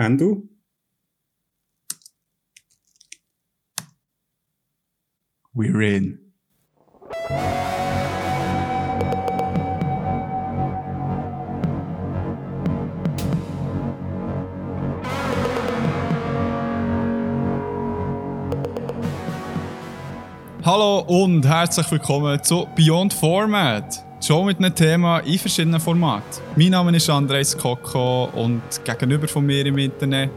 And du? We're in. Hallo und herzlich willkommen zu Beyond Format. Schon mit einem Thema in verschiedenen Formaten. Mein Name ist Andres Koko und gegenüber von mir im Internet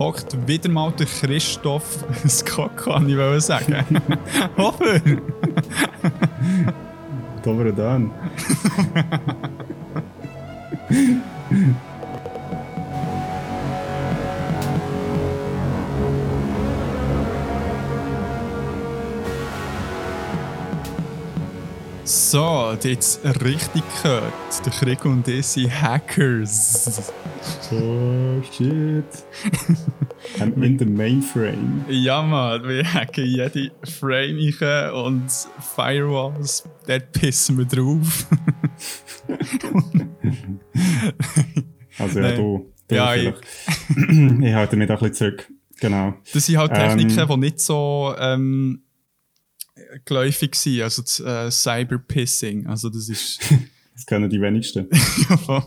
hockt wieder mal der Christoph Skoko, kann ich sagen. Hofer! Dobre dan. So, jetzt richtig gehört. Der Krieg und ich sind Hackers. Oh shit. I'm in the mainframe. Ja, Mann, wir hacken jede Frame rein und Firewalls, dort pissen wir drauf. Also ja, du. du Ja, ich- ich halte mich da ein bisschen zurück. Genau. Das sind halt Techniken, Ähm. die nicht so ähm, geläufig sind, also das äh, Cyberpissing. Also das ist... Das kennen die wenigsten. ja, voll.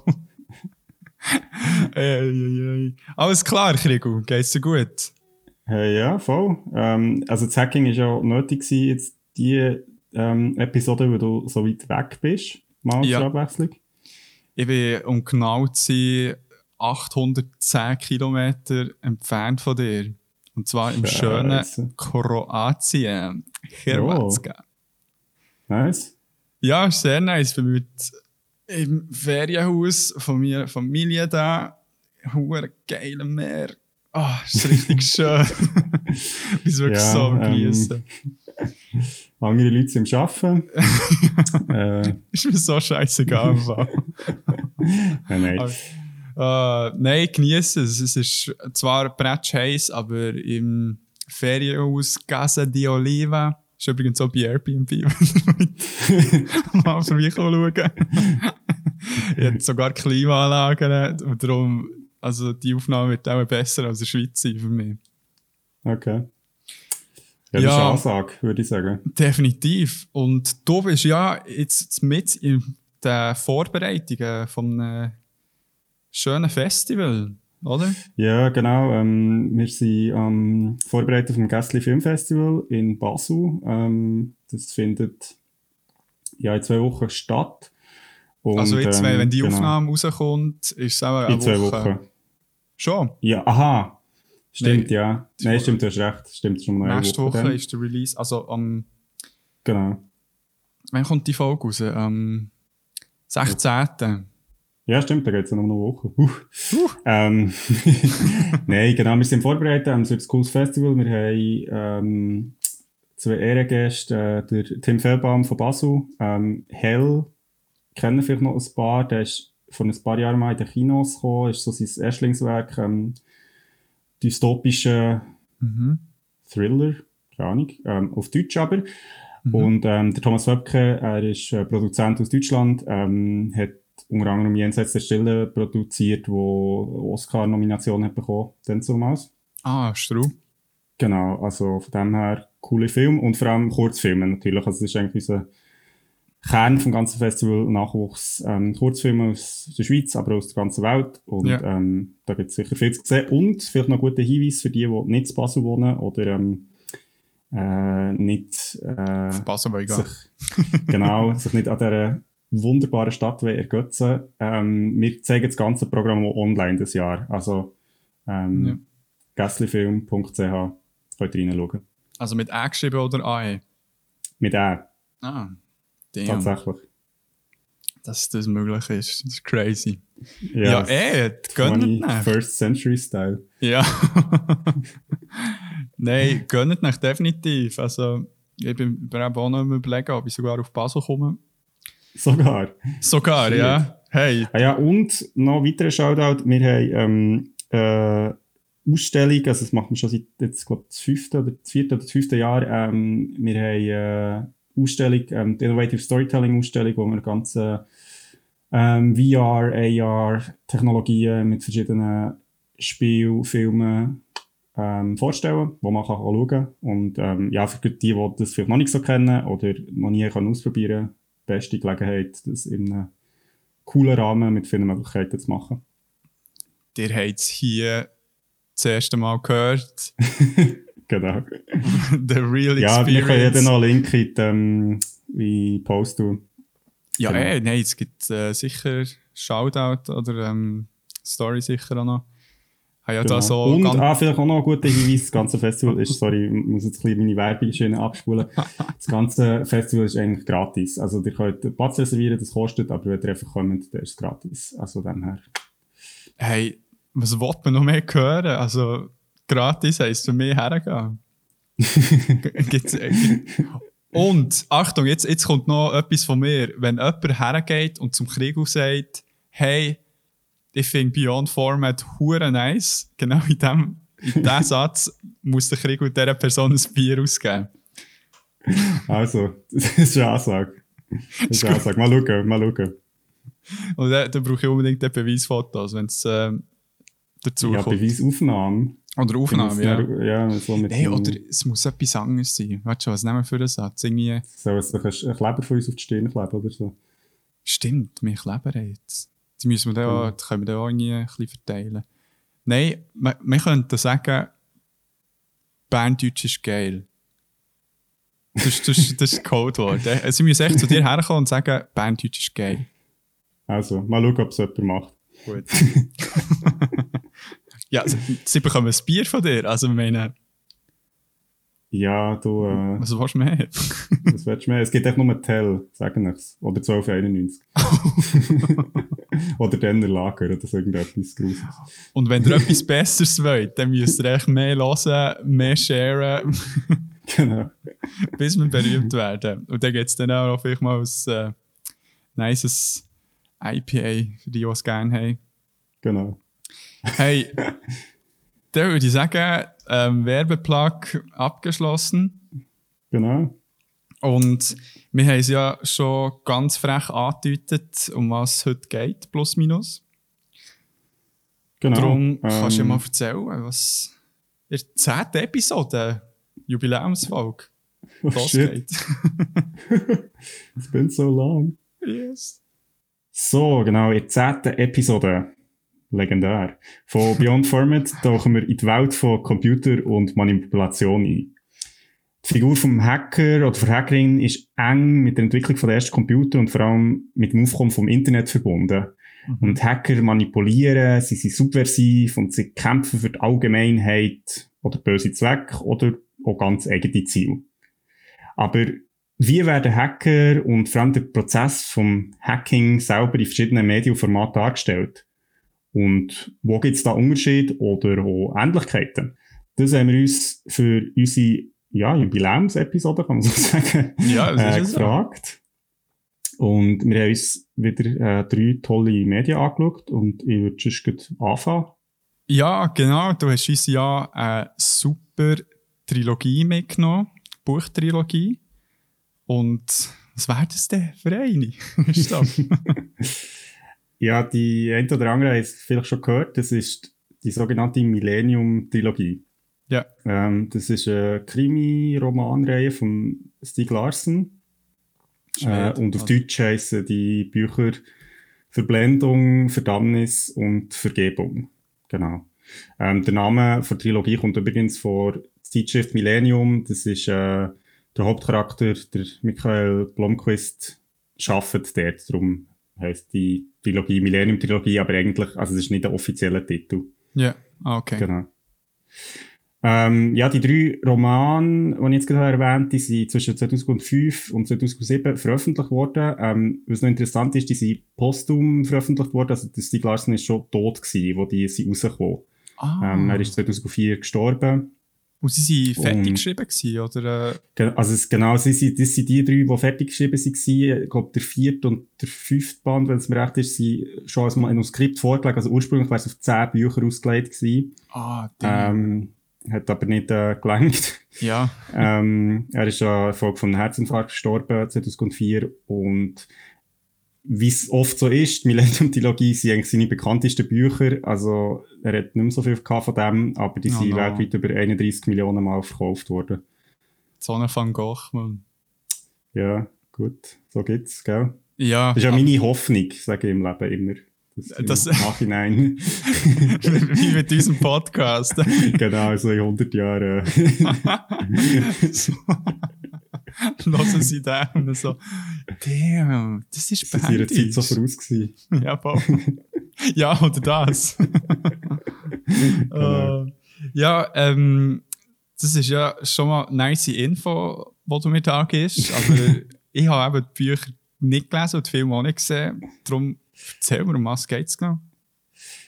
Ey, ey, ey. Alles klar, Krigo, geht's dir gut? Hey, ja, voll. Ähm, also das Hacking war ja nötig gewesen, jetzt die ähm, Episode, wo du so weit weg bist. Mal Ja. zur Abwechslung. Ich bin, um genau zu sein, 810 Kilometer entfernt von dir. Und zwar im schönen. Kroatien. Hrvatska. Nice. Ja, ist sehr nice. Ich bin mit im Ferienhaus von meiner Familie da. Hure geile Meer. Ah, ist richtig schön. Bis wirklich Ja, so am ähm. Andere Leute sind am Arbeiten. äh, Ist mir so scheißegal. nein, nein. Äh, nein, genießen es. Es ist zwar bretsch heiß, aber im Ferienhaus Casa di Oliva ist übrigens auch bei Airbnb, wenn ihr mal vorbeischauen Ich habe sogar Klimaanlagen und darum, also die Aufnahme wird auch besser als in der Schweiz sein für mich. Okay. Ja, das Ja. ist eine Ansage, würde ich sagen. Definitiv. Und du bist ja jetzt mit in den Vorbereitungen von einem schönen Festival, oder? Ja, genau. Ähm, wir sind am Vorbereiten vom Gästli Filmfestival in Basel. Ähm, das findet ja in zwei Wochen statt. Und, also jetzt, wenn- ähm, wenn die genau, Aufnahme rauskommt, ist es auch eine In zwei Woche. Wochen. Schon. Ja, aha. Stimmt, Nee, ja. Nein, Woche- stimmt, du hast recht. Stimmt, schon mal Nächste Woche dann. ist der Release. Also am. Genau. Wann kommt die Folge raus? Am 16. Ja, stimmt, da geht es noch eine Woche. Uh. Ähm, Nein, genau, wir sind vorbereitet, es wird ein cooles Festival. Wir haben ähm, zwei Ehrengäste, äh, der Tim Fellbaum von Basel, ähm, Hell, kennen vielleicht noch ein paar, der ist vor ein paar Jahren mal in den Kinos gekommen, ist so sein Erstlingswerk, ähm, dystopischer Mhm. Thriller, keine Ahnung, ähm, auf Deutsch aber. Mhm. Und ähm, der Thomas Wöbke, er ist äh, Produzent aus Deutschland, ähm, hat unter anderem Jenseits der Stille produziert, wo Oscar-Nomination hat bekommen, dann damals. Ah, Stru. Genau, also von dem her coole Film und vor allem Kurzfilme natürlich. Also das ist eigentlich unser Kern vom ganzen Festival, Nachwuchs, ähm, Kurzfilme aus der Schweiz, aber aus der ganzen Welt. Und Ja. ähm, da gibt es sicher viel zu sehen. Und vielleicht noch ein guter Hinweis für die, die nicht in Basel wohnen oder ähm, äh, nicht äh, egal. sich, genau, sich nicht an dieser wunderbaren Stadt wie ergötzen. Ähm, wir zeigen das ganze Programm auch online das Jahr. Also ähm, Ja. gaslyfilm.ch könnt ihr reinschauen. Also mit A geschrieben oder AE? Mit A, Ah, damn. tatsächlich. Dass das möglich ist. Das ist crazy. Ja, Ja, eh, gönnt 20 nicht. First Century Style. Ja. Nein, gönnt nicht, definitiv. Also, ich bin eben auch noch überlegen, ob ich sogar auf Basel komme. Sogar. Sogar, ja. Hey, Ah ja, und noch weiterer Shoutout. Wir haben ähm, äh, Ausstellung, also das machen wir schon seit jetzt, glaub, das fünfte oder das vierte oder das fünfte Jahr. Ähm, wir haben äh, Ausstellung, ähm, die Innovative Storytelling Ausstellung, wo wir ganze ähm, VR, AR, Technologien mit verschiedenen Spielfilme ähm, vorstellen, wo man kann schauen kann. Und ähm, ja, für die, die das vielleicht noch nicht so kennen oder noch nie können ausprobieren beste Gelegenheit, das in einem coolen Rahmen mit vielen Möglichkeiten zu machen. Ihr habt es hier das erste Mal gehört. genau. The real experience. Ja, wir können ja dann noch einen Link in die, ähm, in Post tun. Ja, Genau. eh, nein, es gibt äh, sicher Shoutout oder ähm, Story sicher auch noch. Habe ja da Genau. so Und ah, vielleicht auch noch ein guter Hinweis, das ganze Festival ist, sorry, ich muss jetzt ein bisschen meine Werbung schön abspulen. Das ganze Festival ist eigentlich gratis. Also ihr könnt Platz reservieren, das kostet, aber wenn ihr einfach kommt, dann ist es gratis. Also dem her. Hey, was will man noch mehr hören? Also, gratis heisst für mich hergehen. Gibt's, äh, und, Achtung, jetzt, jetzt kommt noch etwas von mir. Wenn jemand hergeht und zum Krieg sagt, hey, ich finde Beyond Format hure nice, genau in dem, in diesem Satz muss der Krieg mit dieser Person ein Bier ausgeben. Also, das ist eine Ansage. Das ist eine Ansage. Mal schauen, mal schauen. Und dann, dann brauche ich unbedingt den Beweisfotos, wenn es ähm, dazu Ja, kommt. Beweisaufnahmen. Oder Aufnahme, ja. Ja, so mit dem- oder es muss etwas anderes sein. Warte schon, was nehmen wir für einen Satz? Irgendwie, Soll es sich ein ein Kleber von uns auf die Stirn kleben oder so? stimmt, wir kleben jetzt. Die müssen wir dann auch, können wir dann auch irgendwie ein bisschen verteilen. Nein, wir, wir könnten sagen, Berndeutsch ist geil. Das, ist- das, ist- das ist Codewort. äh. Sie müssen echt zu dir herkommen und sagen, Berndeutsch ist geil. Also, mal schauen, ob es jemand macht. Gut. ja, sie, sie bekommen ein Bier von dir. Also, ich meine, Ja, du, äh, was willst du mehr? was willst du mehr? Es gibt echt nur Tell, sagen wir's. Oder 1291. oder dann der Lager oder so irgendetwas Grusses. Und wenn ihr etwas Besseres wollt, dann müsst ihr echt mehr hören, mehr sharen, genau. bis wir berühmt werden. Und dann gibt es dann auch vielleicht mal ein äh, nices IPA, für die, die es gerne haben. Genau. Hey, dann würde ich sagen, ähm, Werbeplug abgeschlossen. Genau. Und wir haben es ja schon ganz frech angedeutet, um was es heute geht, plus minus. genau. Darum kannst du ja Ähm, mal erzählen, was in der 10. Episode, Jubiläumsfolge, oh, losgeht. it's been so long. yes. So, genau, in der zehnten Episode, legendär, von Beyond Format tauchen wir in die Welt von Computer und Manipulation ein. Die Figur vom Hacker oder der Hackerin ist eng mit der Entwicklung von der ersten Computer und vor allem mit dem Aufkommen vom Internet verbunden. Und Hacker manipulieren, sie sind subversiv und sie kämpfen für die Allgemeinheit oder böse Zwecke oder auch ganz eigene Ziele. Aber wie werden Hacker und vor allem der Prozess vom Hacking selber in verschiedenen Medienformaten dargestellt? Und wo gibt es da Unterschiede oder auch Ähnlichkeiten? Das haben wir uns für unsere ja, Jubiläumsepisode, kann man so sagen, Ja, das äh, ist es so. gefragt. Und wir haben uns wieder äh, drei tolle Medien angeschaut und ich würde sonst gleich anfangen. Ja, genau. Du hast uns ja eine super Trilogie mitgenommen, Buchtrilogie. Und was wäre das denn für eine? Ja, die eine oder andere haben es vielleicht schon gehört. Das ist die sogenannte Millennium-Trilogie. Ja. Ähm, das ist eine Krimi-Romanreihe von Stieg Larsson. Äh, und auf also. Deutsch heissen die Bücher Verblendung, Verdammnis und Vergebung. Genau. Ähm, der Name der Trilogie kommt übrigens vor Zeitschrift Millennium. Das ist äh, der Hauptcharakter, der Michael Blomqvist, arbeitet dort. Darum heisst die Trilogie Millennium-Trilogie, aber eigentlich, also es ist nicht der offizielle Titel. Ja, ah, okay. Genau. Ähm, ja, die drei Romane, die ich jetzt gerade erwähnt die sind zwischen 2005 und 2007 veröffentlicht worden. Ähm, was noch interessant ist, die sind posthum veröffentlicht worden. Also, der Stieg Larsson ist schon tot gewesen, wo die sind rausgekommen. Ah, Ähm, er ist 2004 gestorben. und sie waren fertig geschrieben gewesen, oder? Äh, Also, es, genau, sie sind, das sind die drei, die fertig geschrieben waren. Ich glaube, der vierte und der fünfte Band, wenn es mir recht ist, sind schon als Manuskript vorgelegt. Also, ursprünglich wäre es auf zehn Bücher ausgelegt gewesen. ah, der. Ähm, hat aber nicht äh, gelangt. ja. ähm, er ist an Folge von einem Herzinfarkt gestorben 2004 und wie es oft so ist, Millennium-Trilogie sind eigentlich seine bekanntesten Bücher. Also, er hat nicht mehr so viel von dem, aber die Oh sind no. weltweit über 31 Millionen Mal verkauft worden. So eine Van Gogh, man. Ja, gut, so geht's, gell? Ja, Das ist ja meine Hoffnung, sage ich im Leben immer. Das- im Nachhinein, wie mit diesem Podcast. genau, so in 100 Jahren. so. Hören sie da und so, damn, das ist Das war ihrer Zeit so voraus gewesen. Ja, ja, oder das. Genau. Äh, ja, ähm, das ist ja schon mal eine nice Info, die du mir da gibst, aber ich habe eben die Bücher nicht gelesen und die Filme auch nicht gesehen. Darum erzähl mir, um was geht's genau?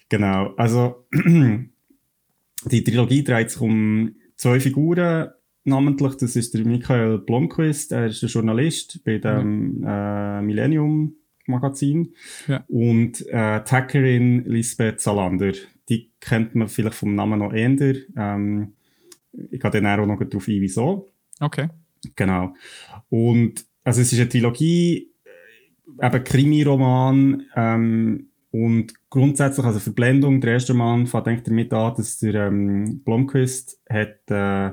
Genau, also die Trilogie dreht sich um zwei Figuren, namentlich, das ist der Michael Blomqvist, er ist der Journalist bei dem äh, Millennium Magazin Ja. und äh, die Hackerin Lisbeth Salander, die kennt man vielleicht vom Namen noch eher. Ähm, ich gehe dann auch noch darauf ein, wieso. Okay. Genau. Und also es ist eine Trilogie, eben Krimi-Roman ähm, und grundsätzlich, also Verblendung, der erste Roman fängt eigentlich damit an, dass der ähm, Blomqvist hat, äh,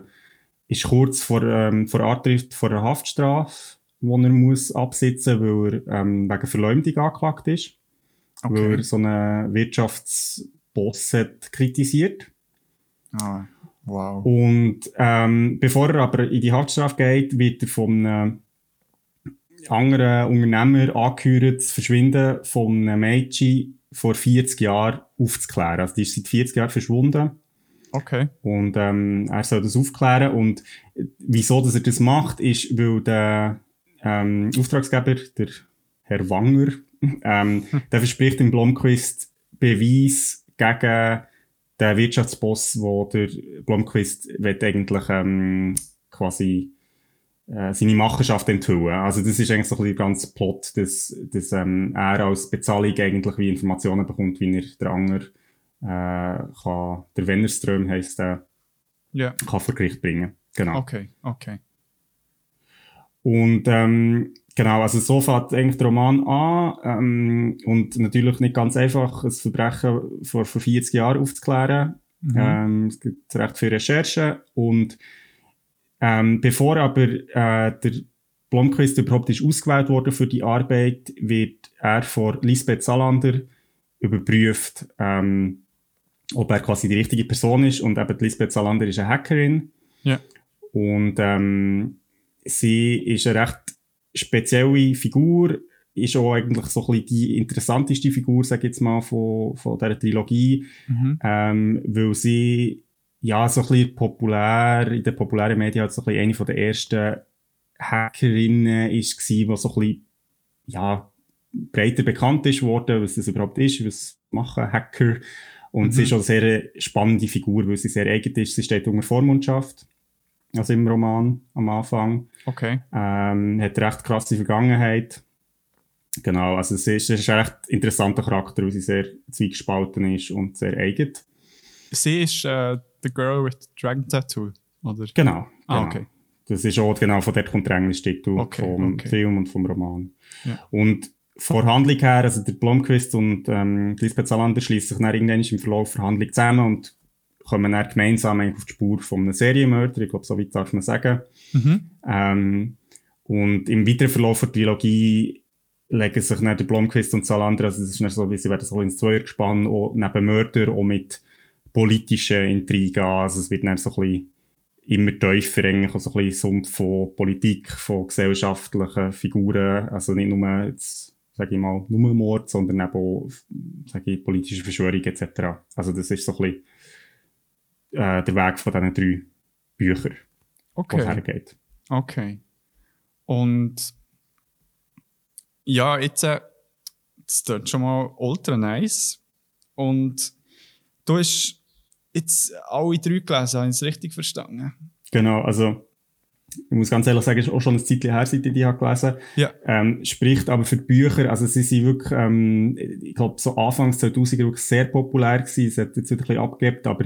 ist kurz vor, ähm, vor Antritt vor einer Haftstrafe, die er muss absitzen, weil er ähm, wegen Verleumdung angeklagt ist, weil okay. er so einen Wirtschaftsboss hat kritisiert. Ah, wow. Und ähm, bevor er aber in die Haftstrafe geht, wird er von einem anderen Unternehmer angehört, das Verschwinden von einem Mädchen vor 40 Jahren aufzuklären. Also die ist seit 40 Jahren verschwunden Okay. und ähm, er soll das aufklären. Und wieso dass er das macht, ist, weil der ähm, Auftragsgeber, der Herr Wanger, ähm, der verspricht dem Blomqvist Beweis gegen den Wirtschaftsboss, wo der Blomqvist will eigentlich ähm, quasi äh, seine Machenschaft enthüllen. Also das ist eigentlich so ein bisschen der ganze Plot, dass, dass ähm, er als Bezahlung eigentlich wie Informationen bekommt, wie er der Anger äh, kann, der Wennerström heisst der, Ja. kann vor Gericht bringen. Genau. Okay, okay. Und ähm, genau, also so fängt eigentlich der Roman an ähm, und natürlich nicht ganz einfach, ein Verbrechen vor, vor 40 Jahren aufzuklären. Mhm. Ähm, es gibt recht viele Recherchen und ähm, bevor aber äh, der Blomqvist überhaupt ist ausgewählt worden für die Arbeit, wird er von Lisbeth Salander überprüft, ähm, ob er quasi die richtige Person ist und eben Lisbeth Salander ist eine Hackerin. Ja. Und ähm, sie ist eine recht spezielle Figur, ist auch eigentlich so ein bisschen die interessanteste Figur, sag ich jetzt mal, von, von dieser Trilogie, Mhm. ähm, weil sie ja so ein bisschen populär, in den populären Medien halt so ein bisschen eine von der ersten Hackerinnen ist gewesen, die so ein bisschen, ja, breiter bekannt ist worden, was das überhaupt ist, was machen Hacker. Und Mhm. sie ist auch eine sehr spannende Figur, weil sie sehr eigen ist. Sie steht unter Vormundschaft, also im Roman am Anfang. Okay. Ähm, hat eine recht krasse Vergangenheit. Genau, also sie ist, es ist ein recht interessanter Charakter, weil sie sehr zweigespalten ist und sehr eigen. Sie ist äh, The Girl with the Dragon Tattoo, oder? Genau. Ah, genau. okay. Das ist auch, genau, von dort kommt der englische Titel Okay, vom okay. Film und vom Roman. Ja. Und von der Handlung her, also der Blomqvist und ähm, Lisbeth Salander schließen sich dann irgendwann im Verlauf der Handlung zusammen und kommen dann gemeinsam eigentlich auf die Spur von einem Serienmörder. Ich glaube, so weit darf man sagen. Mhm. Ähm, und im weiteren Verlauf der Trilogie legen sich dann der Blomqvist und Salander, also das ist dann so, wie sie werden so ins Zweiergespann, auch neben Mörder, auch mit politischen Intrigen an. Also es wird dann so ein bisschen immer tiefer eigentlich, also ein bisschen Sumpf von Politik, von gesellschaftlichen Figuren, also nicht nur, jetzt, sage ich mal, nur Mord, sondern eben auch, sage ich, politische Verschwörung etc. Also das ist so ein bisschen äh, der Weg von diesen drei Büchern, wo es Okay. hergeht. Okay. Und ja, jetzt, äh, das tut schon mal ultra nice. Und du hast jetzt alle drei gelesen, habe ich es richtig verstanden? Genau, also ich muss ganz ehrlich sagen, ist auch schon ein Zeitchen her, seit ich die habe gelesen Ja. ähm, Spricht aber für die Bücher, also sie sind wirklich, ähm, ich glaube, so Anfangs 2000er wirklich sehr populär gewesen. Es hat jetzt wieder ein bisschen abgegeben, aber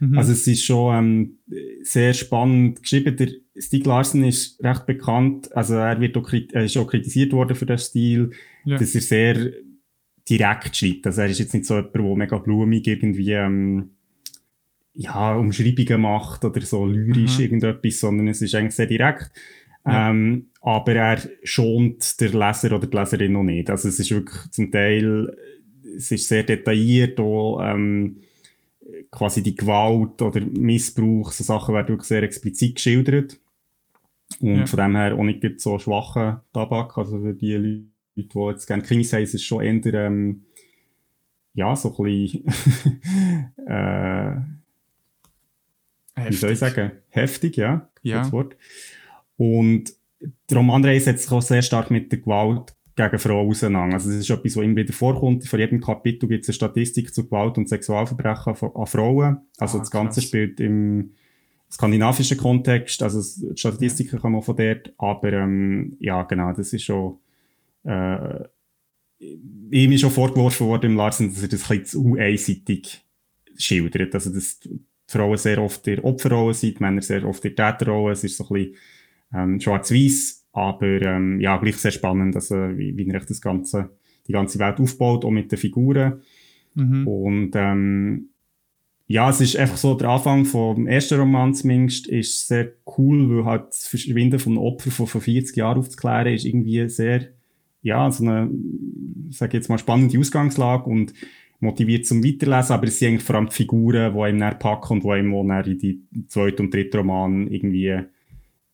Mhm. also es ist schon ähm, sehr spannend geschrieben. Der Stieg Larsen ist recht bekannt, also er wird auch, er ist auch kritisiert worden für den Stil, Ja. dass er sehr direkt schreibt. Also er ist jetzt nicht so jemand, der mega blumig irgendwie ähm, ja, Umschreibungen macht oder so lyrisch Mhm. irgendetwas, sondern es ist eigentlich sehr direkt. Ja. Ähm, aber er schont der Leser oder die Leserin noch nicht. Also es ist wirklich zum Teil, es ist sehr detailliert, auch, ähm, quasi die Gewalt oder Missbrauch, so Sachen werden wirklich sehr explizit geschildert. Und Ja. von dem her auch nicht so schwachen Tabak. Also für die Leute, die jetzt gerne Krimis haben, ist es schon eher, ähm, ja, so ein bisschen, äh, wie soll ich sagen, heftig, ja, Ja. gutes Wort. Und der Roman Reis setzt sich auch sehr stark mit der Gewalt gegen Frauen auseinander. Also das ist etwas, was immer wieder vorkommt. Vor jedem Kapitel gibt es eine Statistik zu Gewalt und Sexualverbrechen an Frauen. Also Ah, das Ganze krass. spielt im skandinavischen Kontext, also die Statistiken kommen auch von dort, aber ähm, ja, genau, das ist schon äh, ihm ist schon vorgeworfen worden im Larsen, dass er das ein bisschen zu einseitig schildert. Also, dass die Frauen sehr oft der Opferrolle sind, die Männer sehr oft der Täterrolle. Es ist so ein bisschen ähm, schwarz-weiß, aber ähm, ja, gleich sehr spannend, also, wie, wie das Ganze, die ganze Welt aufbaut, auch mit den Figuren. Mhm. Und ähm, ja, es ist einfach so, der Anfang vom ersten Roman zumindest ist sehr cool, weil halt das Verschwinden von einem Opfer von vor 40 Jahren aufzuklären ist irgendwie sehr, ja, so eine, sag jetzt mal, spannende Ausgangslage und motiviert zum Weiterlesen, aber es sind eigentlich vor allem die Figuren, die einem dann packen und die einem dann in die zweiten und dritten Roman irgendwie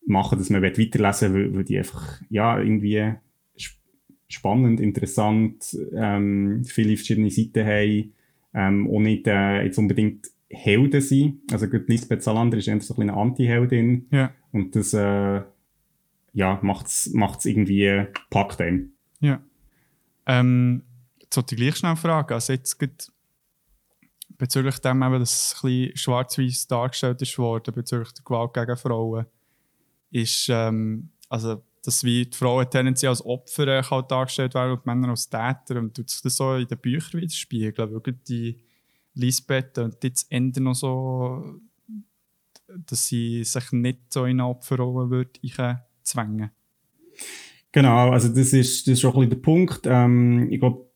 machen, dass man weiterlesen will, weil, die einfach, ja, irgendwie sp spannend, interessant, ähm, viele verschiedene Seiten haben, ähm, auch nicht äh, jetzt unbedingt Helden sind. Also gerade Lisbeth Salander ist eher so ein eine Anti-Heldin Ja. und das äh, ja, macht's, macht's irgendwie, packt einem. Ja. Ähm, ich gleich schnell fragen, also jetzt bezüglich dem eben, dass es ein schwarz-weiß dargestellt ist worden, bezüglich der Gewalt gegen Frauen, ist, ähm, also, dass wie die Frauen tendenziell als Opfer äh, dargestellt werden und die Männer als Täter und tut sich das so in den Büchern widerspiegeln, wirklich die Lisbeth und jetzt Ende noch so, dass sie sich nicht so in eine Opferrolle würde zwängen. Genau, also das ist, das ist auch ein bisschen der Punkt. Ähm, ich glaube,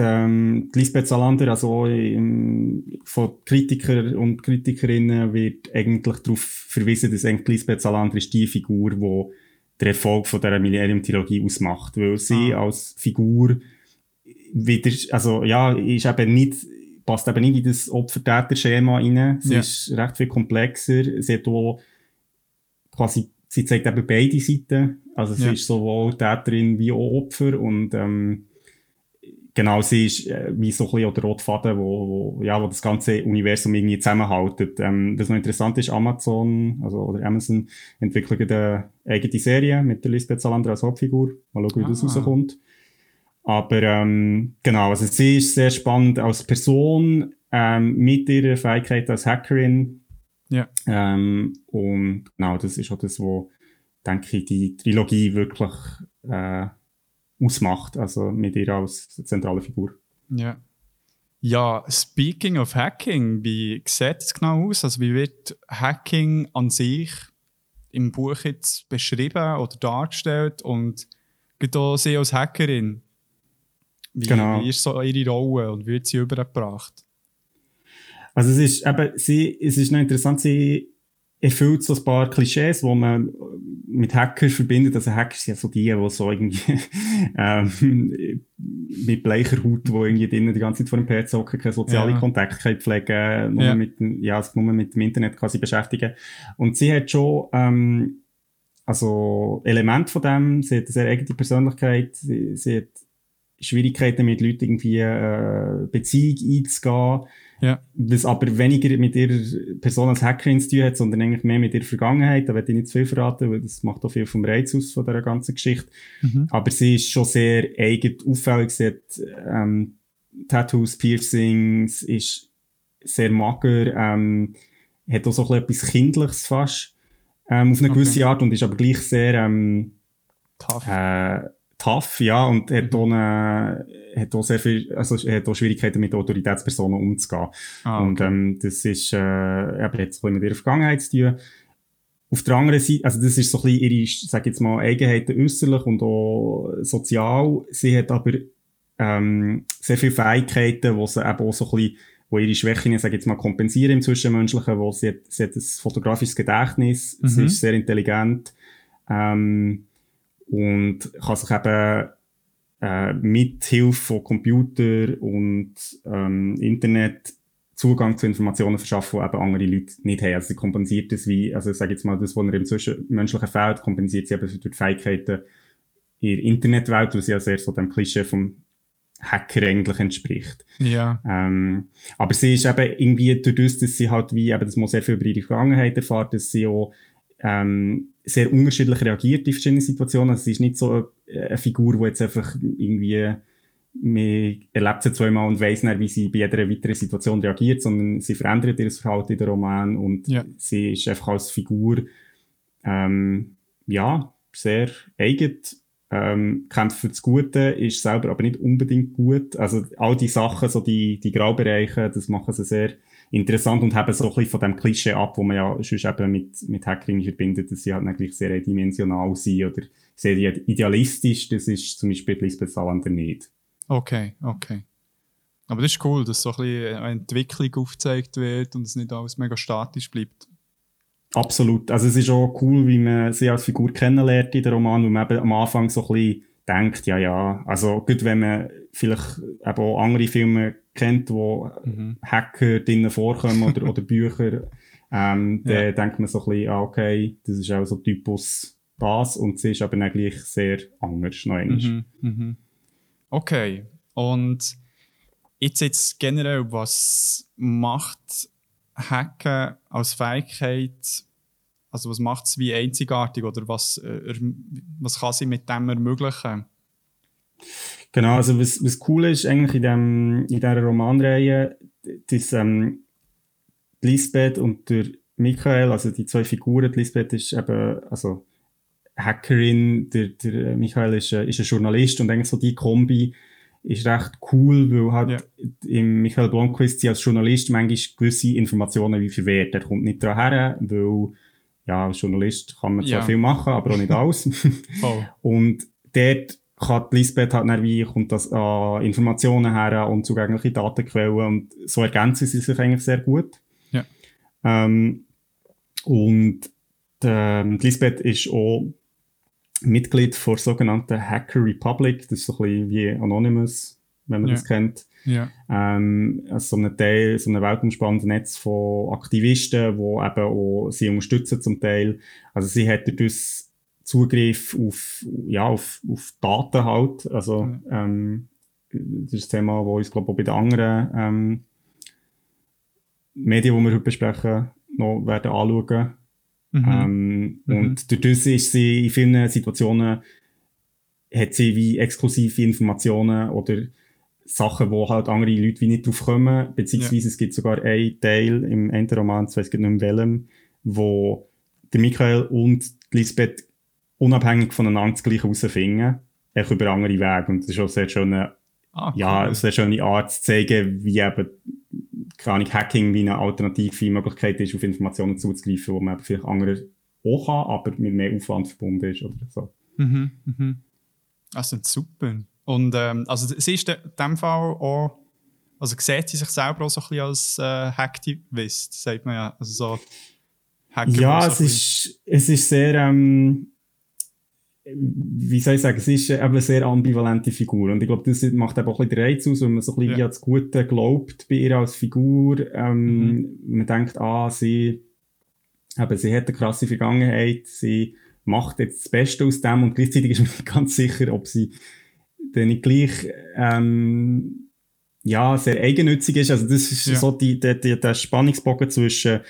ähm, die Lisbeth Salander, also im, von Kritikern und Kritikerinnen wird eigentlich darauf verwiesen, dass eigentlich Lisbeth Salander ist die Figur, die den Erfolg von dieser Millennium-Trilogie ausmacht, weil sie Ah. als Figur wieder, also ja, ist eben nicht, passt eben nicht in das Opfer-Täter-Schema rein. Sie Ja. ist recht viel komplexer. Sie hat auch quasi, sie zeigt eben beide Seiten. Also sie Ja. ist sowohl Täterin wie auch Opfer und ähm, genau, sie ist äh, wie so ein bisschen der rote Faden, wo, wo, ja, wo das ganze Universum irgendwie zusammenhaltet. Ähm, was noch interessant ist, Amazon, also oder Amazon entwickelt eine eigene Serie mit der Lisbeth Salander als Hauptfigur. Mal schauen, wie das Ah. rauskommt. Aber ähm, genau, also sie ist sehr spannend als Person ähm, mit ihrer Fähigkeit als Hackerin. Ja. Ähm, und genau, das ist auch das, wo, denke ich, die Trilogie wirklich äh, ausmacht. Also mit ihr als zentrale Figur. Ja. Ja, speaking of Hacking, wie sieht es genau aus? Also wie wird Hacking an sich im Buch jetzt beschrieben oder dargestellt und geht auch sie als Hackerin? Wie, Genau. wie ist so ihre Rolle und wie wird sie übergebracht? Also es ist eben, sie, es ist noch interessant, sie erfüllt so ein paar Klischees, wo man mit Hackern verbindet. Also Hacker sind ja so die, die so irgendwie ähm, mit bleicher Haut, die irgendwie drinnen die ganze Zeit vor dem PC hocken, keine soziale Ja. Kontakte pflegen, nur Ja. mit, ja, sich nur mit dem Internet quasi beschäftigen. Und sie hat schon, ähm, also Element von dem, sie hat eine sehr eigene Persönlichkeit, sie, sie hat Schwierigkeiten mit Leuten irgendwie äh, Beziehung einzugehen, Ja. was aber weniger mit ihrer Person als Hackerin zu tun hat, sondern eigentlich mehr mit ihrer Vergangenheit. Da werde ich nicht zu viel verraten, weil das macht auch viel vom Reiz aus von dieser ganzen Geschichte. Mhm. Aber sie ist schon sehr eigen auffällig. Sie hat ähm, Tattoos, Piercings, ist sehr mager, ähm, hat auch so ein bisschen etwas Kindliches fast. ähm, auf eine gewisse Art und ist aber gleich sehr ähm, Tough. äh, tough, ja, und hat, auch eine, hat auch sehr viel, also hat auch Schwierigkeiten mit Autoritätspersonen umzugehen. Ah, Und ähm, das ist, äh, eben jetzt mit ihrer Vergangenheit zu tun. Auf der anderen Seite, also das ist so ein bisschen ihre, sag jetzt mal, Eigenheiten äußerlich und auch sozial. Sie hat aber ähm, sehr viele Fähigkeiten, wo sie eben auch so ein bisschen, wo ihre Schwächen, sag jetzt mal, kompensieren im Zwischenmenschlichen, wo sie hat, sie hat ein fotografisches Gedächtnis, sie Mhm. ist sehr intelligent, ähm, und kann sich eben äh, mit Hilfe von Computer und ähm, Internet Zugang zu Informationen verschaffen, die eben andere Leute nicht haben. Also sie kompensiert das wie, also ich sage jetzt mal, das, was ihr im Zwischenmenschlichen fehlt, kompensiert sie eben durch die Fähigkeiten in der Internetwelt, weil sie ja sehr so dem Klischee vom Hacker eigentlich entspricht. Ja. Ähm, aber sie ist eben irgendwie durch das, dass sie halt wie eben, dass man sehr viel über ihre Vergangenheit erfährt, dass sie auch ähm, sehr unterschiedlich reagiert in verschiedenen Situationen. Also sie ist nicht so eine Figur, die jetzt einfach irgendwie man erlebt sie zweimal und weiss dann, wie sie bei jeder weiteren Situation reagiert, sondern sie verändert ihr Verhalten in den Roman und Ja. sie ist einfach als Figur ähm, ja, sehr eigen, ähm, kämpft für das Gute, ist selber aber nicht unbedingt gut. Also all die Sachen, so die, die Graubereiche, das machen sie sehr interessant und haben so ein bisschen von dem Klischee ab, wo man ja sonst eben mit, mit Hackering verbindet, dass sie halt eigentlich sehr eindimensional sind oder sehr idealistisch. Das ist zum Beispiel Lisbeth Salander nicht. Okay, okay. Aber das ist cool, dass so ein bisschen eine Entwicklung aufgezeigt wird und es nicht alles mega statisch bleibt. Absolut. Also es ist auch cool, wie man sie als Figur kennenlernt in den Roman, wo man eben am Anfang so ein bisschen denkt, ja, ja, also gut, wenn man vielleicht eben auch andere Filme kennt, wo Mhm. Hacker drinnen vorkommen oder, oder Bücher, ähm, dann Ja. denkt man so ein bisschen, ah, okay, das ist auch so Typus das und sie ist aber dann gleich sehr anders noch. Mhm, mhm. Okay. Und jetzt, jetzt generell, was macht Hacken als Fähigkeit, also was macht es wie einzigartig oder was, äh, was kann sie mit dem ermöglichen? Genau, also was, was cool ist eigentlich in, dem, in dieser Romanreihe, dass ähm, Lisbeth und der Michael, also die zwei Figuren, die Lisbeth ist eben, also Hackerin, der, der Michael ist, äh, ist ein Journalist und eigentlich so die Kombi ist recht cool, weil halt Ja. im Michael Blomqvist sie als Journalist manchmal gewisse Informationen wie verwehrt. Er kommt nicht daran her, weil ja, als Journalist kann man zwar Ja. viel machen, aber auch nicht alles. Oh. Und dort kann die Lisbeth halt dann wie, kommt das an Informationen her und zugängliche Datenquellen und so ergänzen sie sich eigentlich sehr gut. Ja. Ähm, und ähm, die Lisbeth ist auch Mitglied der sogenannten Hacker Republic, das ist so ein bisschen wie Anonymous, wenn man Ja. das kennt. Ja. Ähm, also so ein Teil, so ein weltumspannendes Netz von Aktivisten, die eben auch sie unterstützen zum Teil. Also sie hat dadurch Zugriff auf, ja, auf, auf Daten halt. Also, ähm, das ist ein Thema, das uns, glaube ich, auch bei den anderen ähm, Medien, die wir heute besprechen, noch werden anschauen. Mhm. Ähm, Mhm. Und dadurch ist sie in vielen Situationen, hat sie wie exklusive Informationen oder Sachen, wo halt andere Leute wie nicht drauf kommen, beziehungsweise es gibt sogar einen Teil im Enderroman, ich gar nicht mehr welchem, wo der Michael und Lisbeth unabhängig voneinander das Gleiche herausfinden, echt über andere Wege. Und das ist auch eine sehr schöne, Ah, ja, cool. sehr schöne Art zu zeigen, wie eben, keine Ahnung, Hacking wie eine alternative Möglichkeit ist, auf Informationen zuzugreifen, wo man eben vielleicht andere auch kann, aber mit mehr Aufwand verbunden ist oder so. Mhm, mhm. Das ist super. Und ähm, also sie ist in dem Fall auch, also sieht sie sich selber auch so ein bisschen als äh, Hacktivist, sagt man ja. Also so Hacker, Ja, es ist, es ist sehr, ähm, wie soll ich sagen, es ist eben eine sehr ambivalente Figur. Und ich glaube, das macht eben auch ein bisschen den Reiz aus, wenn man so ein bisschen Ja. wie an das Gute glaubt bei ihr als Figur. Ähm, Mhm. Man denkt, ah, sie, eben, sie hat eine krasse Vergangenheit, sie macht jetzt das Beste aus dem und gleichzeitig ist man nicht ganz sicher, ob sie dann nicht gleich, ähm, ja, sehr eigennützig ist. Also das ist Ja. so die, der, der, der Spannungsbogen zwischen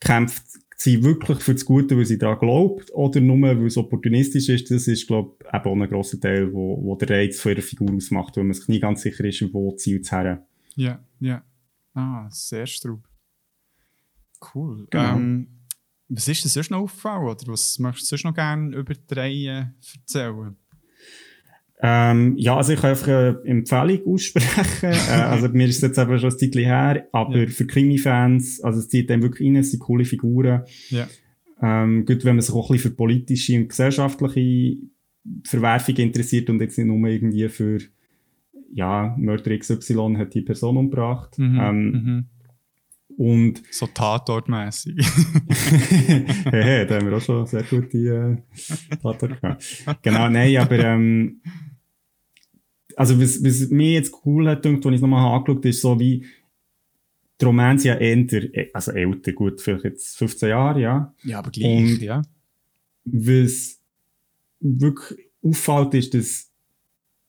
kämpft sie wirklich für das Gute, weil sie daran glaubt, oder nur, weil es opportunistisch ist, das ist, glaube ich, eben auch ein grosser Teil, wo, wo der Reiz von ihrer Figur ausmacht, weil man sich nie ganz sicher ist, wo zielt es her. Ja, ja. Ah, sehr strub. Cool. Genau. Ähm, Was ist denn sonst noch aufgefallen? Oder was möchtest du sonst noch gerne über die Reihe erzählen? Ähm, ja, also ich kann einfach eine Empfehlung aussprechen. äh, also mir ist es jetzt eben schon ein Zeitchen her, aber ja. für Krimi-Fans, also es zieht dann wirklich rein, es sind coole Figuren. Ja. Ähm, gut, wenn man sich auch ein bisschen für politische und gesellschaftliche Verwerfungen interessiert und jetzt nicht nur irgendwie für, ja, Mörder XY hat die Person umgebracht. Mhm, ähm, mhm. Und So tatortmässig. hey, da haben wir auch schon sehr gute äh, Tatort gehabt. Genau, nein, aber ähm, also was, was mir jetzt cool hat, als ich es nochmal angeschaut habe, ist so wie die Romans ja älter, also älter, gut, vielleicht jetzt 15 Jahre, ja. ja, aber gleich, Und- ja. Was wirklich auffällt, ist, dass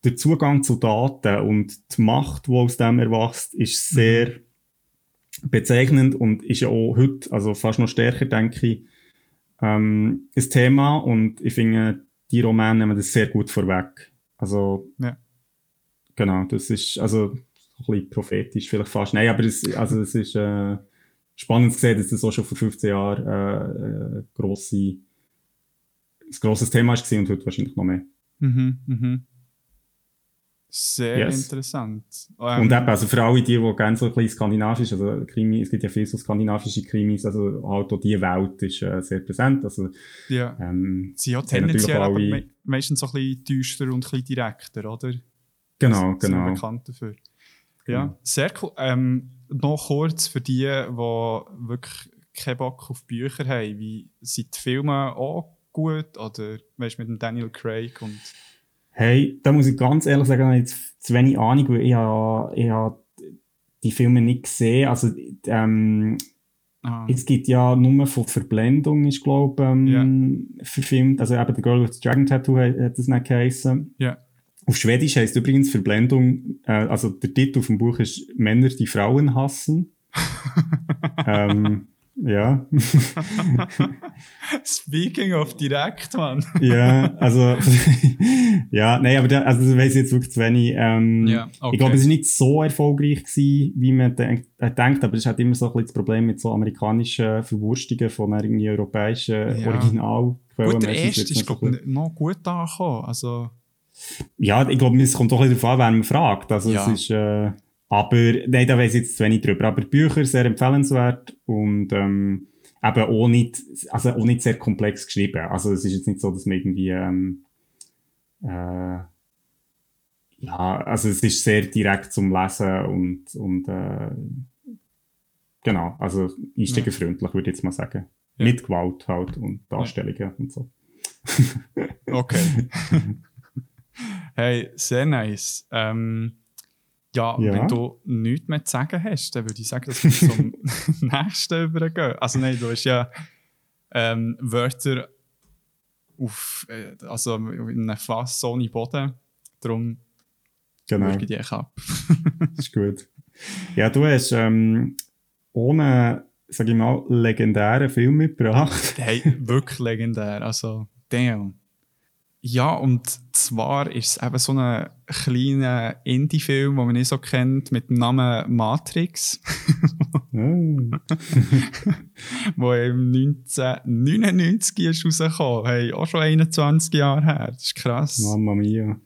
der Zugang zu Daten und die Macht, die aus dem erwächst, ist sehr bezeichnend und ist ja auch heute, also fast noch stärker, denke ich, ähm, ein Thema und ich finde, die Romane nehmen das sehr gut vorweg. Also, Ja. genau, das ist, also, ein bisschen prophetisch vielleicht fast. Nein, aber es, also, es ist, äh, spannend zu sehen, dass das auch schon vor 15 Jahren, äh, äh, grosse, ein grosses Thema war und heute wahrscheinlich noch mehr. Mhm, mhm. Sehr Yes. interessant. Und eben, also für alle die, die gerne so ein bisschen skandinavisch, also Krimi, es gibt ja viele so skandinavische Krimis, also halt auch die Welt ist äh, sehr präsent, also ja. ähm, Sie sind ja natürlich tendenziell alle- me meistens so ein bisschen düster und ein bisschen direkter, oder? genau, sind wir genau. bekannt dafür. Ja, Genau. sehr cool. Ähm, noch kurz für die, die wirklich keinen Bock auf Bücher haben, wie sind die Filme auch gut? Oder weißt du, mit dem Daniel Craig und. Hey, da muss ich ganz ehrlich sagen, ich jetzt zu wenig Ahnung, weil ich habe, ich habe die Filme nicht gesehen, also ähm, Ah, es gibt ja nur von Verblendung, ist glaube ich, ähm, verfilmt, also eben The Girl with the Dragon Tattoo hat, hat das nicht geheißen. ja. Auf Schwedisch heißt übrigens Verblendung, äh, also der Titel vom Buch ist Männer, die Frauen hassen. ähm, ja. Speaking of direkt, Mann. ja, also, ja, nein, aber da, also das weiss ich jetzt wirklich zu wenig. Ähm, Ja, okay. Ich glaube, es ist nicht so erfolgreich gewesen, wie man denk, äh, denkt, aber es hat immer so ein bisschen das Problem mit so amerikanischen Verwurstungen von irgendwie europäischen Ja. Originalquellen. Gut, der erste ist, glaube ich, noch gut angekommen. Also, Ja, ich glaube, es kommt doch ein bisschen darauf an, wer man fragt. Also Ja. es ist, äh, aber, nein, da weiss ich jetzt zu wenig drüber. Aber Bücher sehr empfehlenswert und ähm, eben auch nicht, also auch nicht sehr komplex geschrieben. Also es ist jetzt nicht so, dass man irgendwie, ähm, äh, ja, also es ist sehr direkt zum Lesen und, und äh, genau, also einsteigerfreundlich, würde ich jetzt mal sagen. Ja. Mit Gewalt halt und Darstellungen und so. okay. hey, sehr nice. Ähm, ja, Ja. wenn du nichts mehr zu sagen hast, dann würde ich sagen, dass wir zum nächsten übergehen. Also nein, du hast ja ähm, Wörter auf, äh, also in einem Fass ohne Boden. Darum Genau. ich dich ab. Das ist gut. Ja, du hast ähm, ohne, sag ich mal, legendären Film mitgebracht. Hey, wirklich legendär. Also, damn. Ja, und zwar ist es eben so ein kleiner Indie-Film, den man nicht so kennt, mit dem Namen Matrix, Ah, der im 1999 ist rausgekommen. Hey, auch schon 21 Jahre her. Das ist krass. Mamma mia.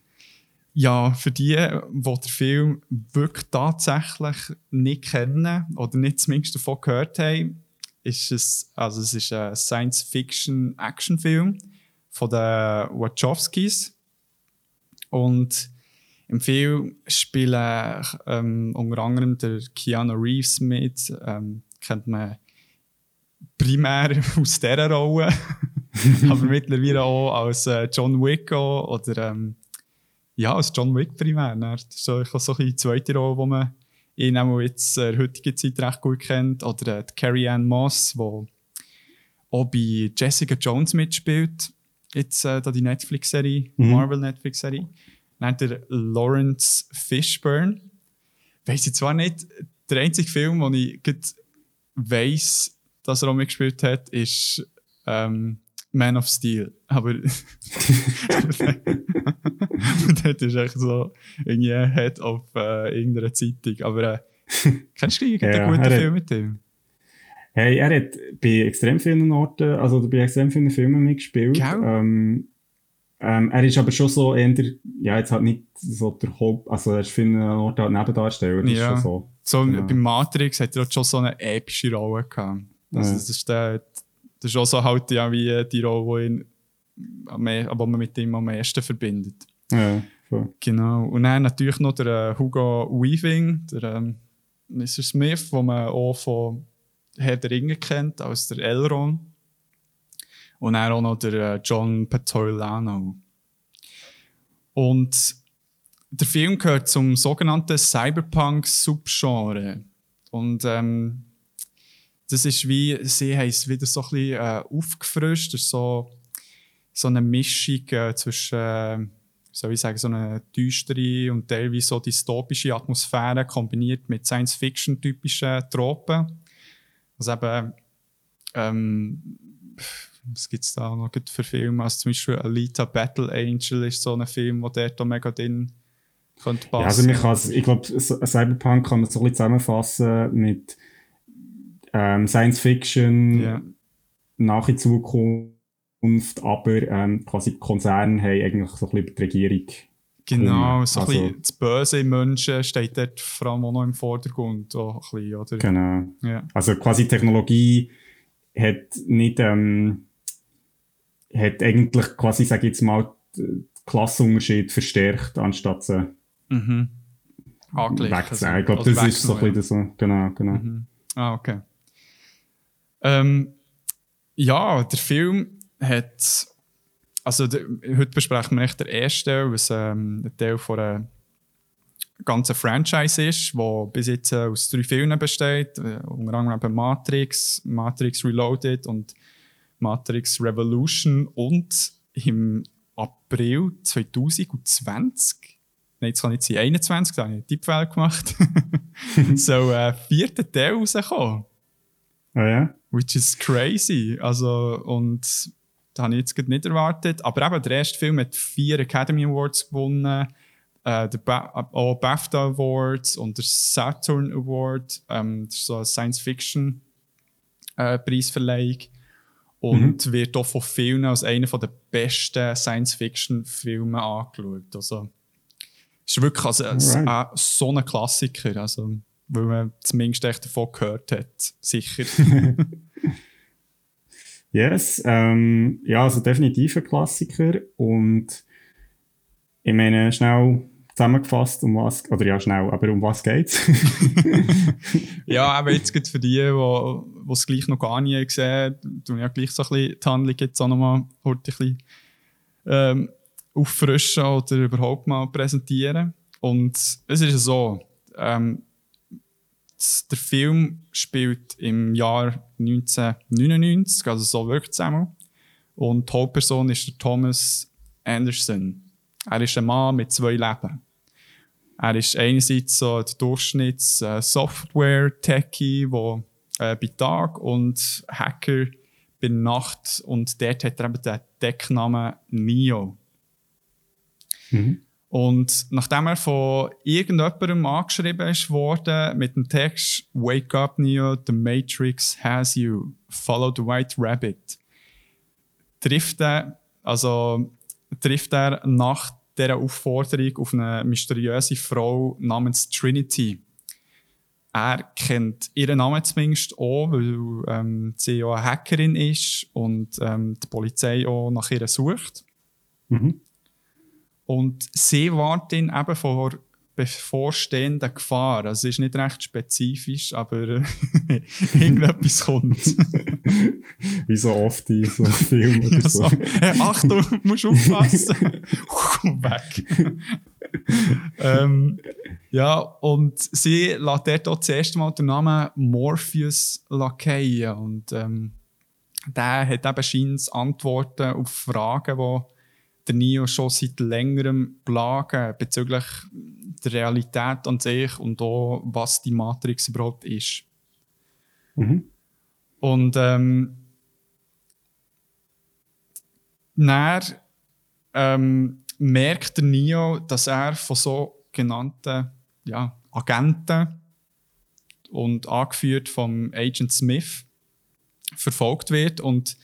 Ja, für die, die den Film wirklich tatsächlich nicht kennen oder nicht zumindest davon gehört haben, ist es, also es ist ein Science-Fiction-Action-Film von den Wachowskis. Und im Film spielen ähm, unter anderem der Keanu Reeves mit, ähm, kennt man primär aus dieser Rolle, aber mittlerweile auch als äh, John Wick oder ähm, ja, als John Wick primär. Das ist so, so ein bisschen die zweite Rolle, die man ihn auch jetzt in der heutigen Zeit recht gut kennt. Oder äh, die Carrie Ann Moss, die auch bei Jessica Jones mitspielt. Jetzt äh, da die Netflix-Serie, Mhm. Marvel-Netflix-Serie. Dann der Lawrence Fishburne. Weiss ich zwar nicht, der einzige Film, den ich weiss, dass er auch mitgespielt hat, ist ähm, Man of Steel. Aber dort ist echt so irgendwie Head of äh, irgendeiner Zeitung. Aber äh, kennst du irgendeinen Ja, guten er Film mit dem? Hey, er hat bei extrem vielen Orten, also bei extrem vielen Filmen mitgespielt. Gell? Ähm, ähm, er ist aber schon so eher, ja, jetzt halt nicht so der Haupt, also er ist für einen Ort halt Nebendarsteller, das ist Ja. schon so. So Ja. bei Matrix hat er auch schon so eine epische Rolle gehabt. Also, Ja. das, ist der, das ist auch so halt ja, wie die Rolle, die ihn, wo man mit ihm am meisten verbindet. Ja, voll. Genau. Und dann natürlich noch der äh, Hugo Weaving, der ähm, Mr. Smith, den man auch von Herr der Ringe kennt, als der Elrond. Und dann auch noch der äh, John Petorlano. Und der Film gehört zum sogenannten Cyberpunk-Subgenre. Und ähm, das ist wie, sie haben es wieder so ein bisschen äh, aufgefrischt. So, so eine Mischung äh, zwischen, äh, soll ich sagen, so eine düstere und teilweise so dystopische Atmosphäre kombiniert mit Science-Fiction-typischen Tropen. Also eben, ähm, was gibt es da noch für Filme? Also zum Beispiel Alita Battle Angel ist so ein Film, der dort auch mega drin könnte passen. Ja, also man kann's- ich glaube, Cyberpunk kann man so ein bisschen zusammenfassen mit ähm, Science Fiction, Ja. nach in Zukunft, aber ähm, quasi die Konzerne haben eigentlich so ein bisschen die Regierung. Genau, so ein Also- bisschen das Böse im Menschen steht dort vor allem auch noch im Vordergrund. Auch ein bisschen, oder? Genau. Ja. Also quasi Technologie hat nicht, ähm, hat eigentlich quasi, sage ich jetzt mal, den Klassenunterschied verstärkt, anstatt sie Mhm. Angeglichen. wegzunehmen. Ich glaube, Also das ist so ein bisschen das, so, genau, genau. Mhm. Ah, okay. Ähm, ja, der Film hat. Also, der, heute besprechen wir echt den ersten Teil, was ähm, ein Teil von einer ganzen Franchise ist, der bis jetzt äh, aus drei Filmen besteht. Äh, unter anderem Matrix, Matrix Reloaded und Matrix Revolution. Und im April 2020, nein, jetzt kann nicht sein, 21, da habe ich einen Tippfehler gemacht, so äh, vierter Teil rauskommen. Ah, ja? Which is crazy. Also, und das habe ich jetzt nicht erwartet. Aber eben, der erste Film hat vier Academy Awards gewonnen, äh, der ba auch BAFTA Awards und der Saturn Award. Ähm, das ist so eine Science-Fiction-Preisverleihung. und wird auch von vielen als einer der besten Science-Fiction-Filme angeschaut. Also, es ist wirklich also, äh, so ein Klassiker. Also, weil man zumindest echt davon gehört hat. Sicher. Yes, ähm, ja, also definitiv ein Klassiker und ich meine, schnell zusammengefasst, um was, oder ja, schnell, aber um was geht's? Ja, aber jetzt gerade für die, die es gleich noch gar nie gesehen tun ja gleich so ein bisschen die Handlung jetzt auch nochmal heute ein bisschen ähm, auffrischen oder überhaupt mal präsentieren. Und es ist so, ähm, der Film spielt im Jahr 1999, also so wirkt es einmal. Und die Hauptperson ist der Thomas Anderson. Er ist ein Mann mit zwei Leben. Er ist einerseits so der Durchschnitts-Software-Techie, der äh, bei Tag und Hacker bei Nacht. Und dort hat er eben den Decknamen Neo. mhm. Und nachdem er von irgendjemandem angeschrieben worden mit dem Text Wake up Neo, the Matrix has you, follow the white rabbit, trifft er, also, trifft er nach dieser Aufforderung auf eine mysteriöse Frau namens Trinity. Er kennt ihren Namen zumindest auch, weil ähm, sie ja eine Hackerin ist und ähm, die Polizei auch nach ihr sucht. Mhm. Und sie warnt ihn eben vor bevorstehender Gefahr. Also es ist nicht recht spezifisch, aber irgendetwas kommt. Wie so oft in so Filmen oder so. so. Hey, Achtung, du musst aufpassen. Weg. ähm, ja, und sie lässt dort auch das erste Mal den Namen Morpheus lackieren. Und ähm, der hat eben scheinbar Antworten auf Fragen, die der Neo schon seit längerem plagen bezüglich der Realität an sich und auch, was die Matrix überhaupt ist. Mhm. Und ähm, dann ähm, merkt der Neo, dass er von sogenannten ja, Agenten und angeführt vom Agent Smith verfolgt wird und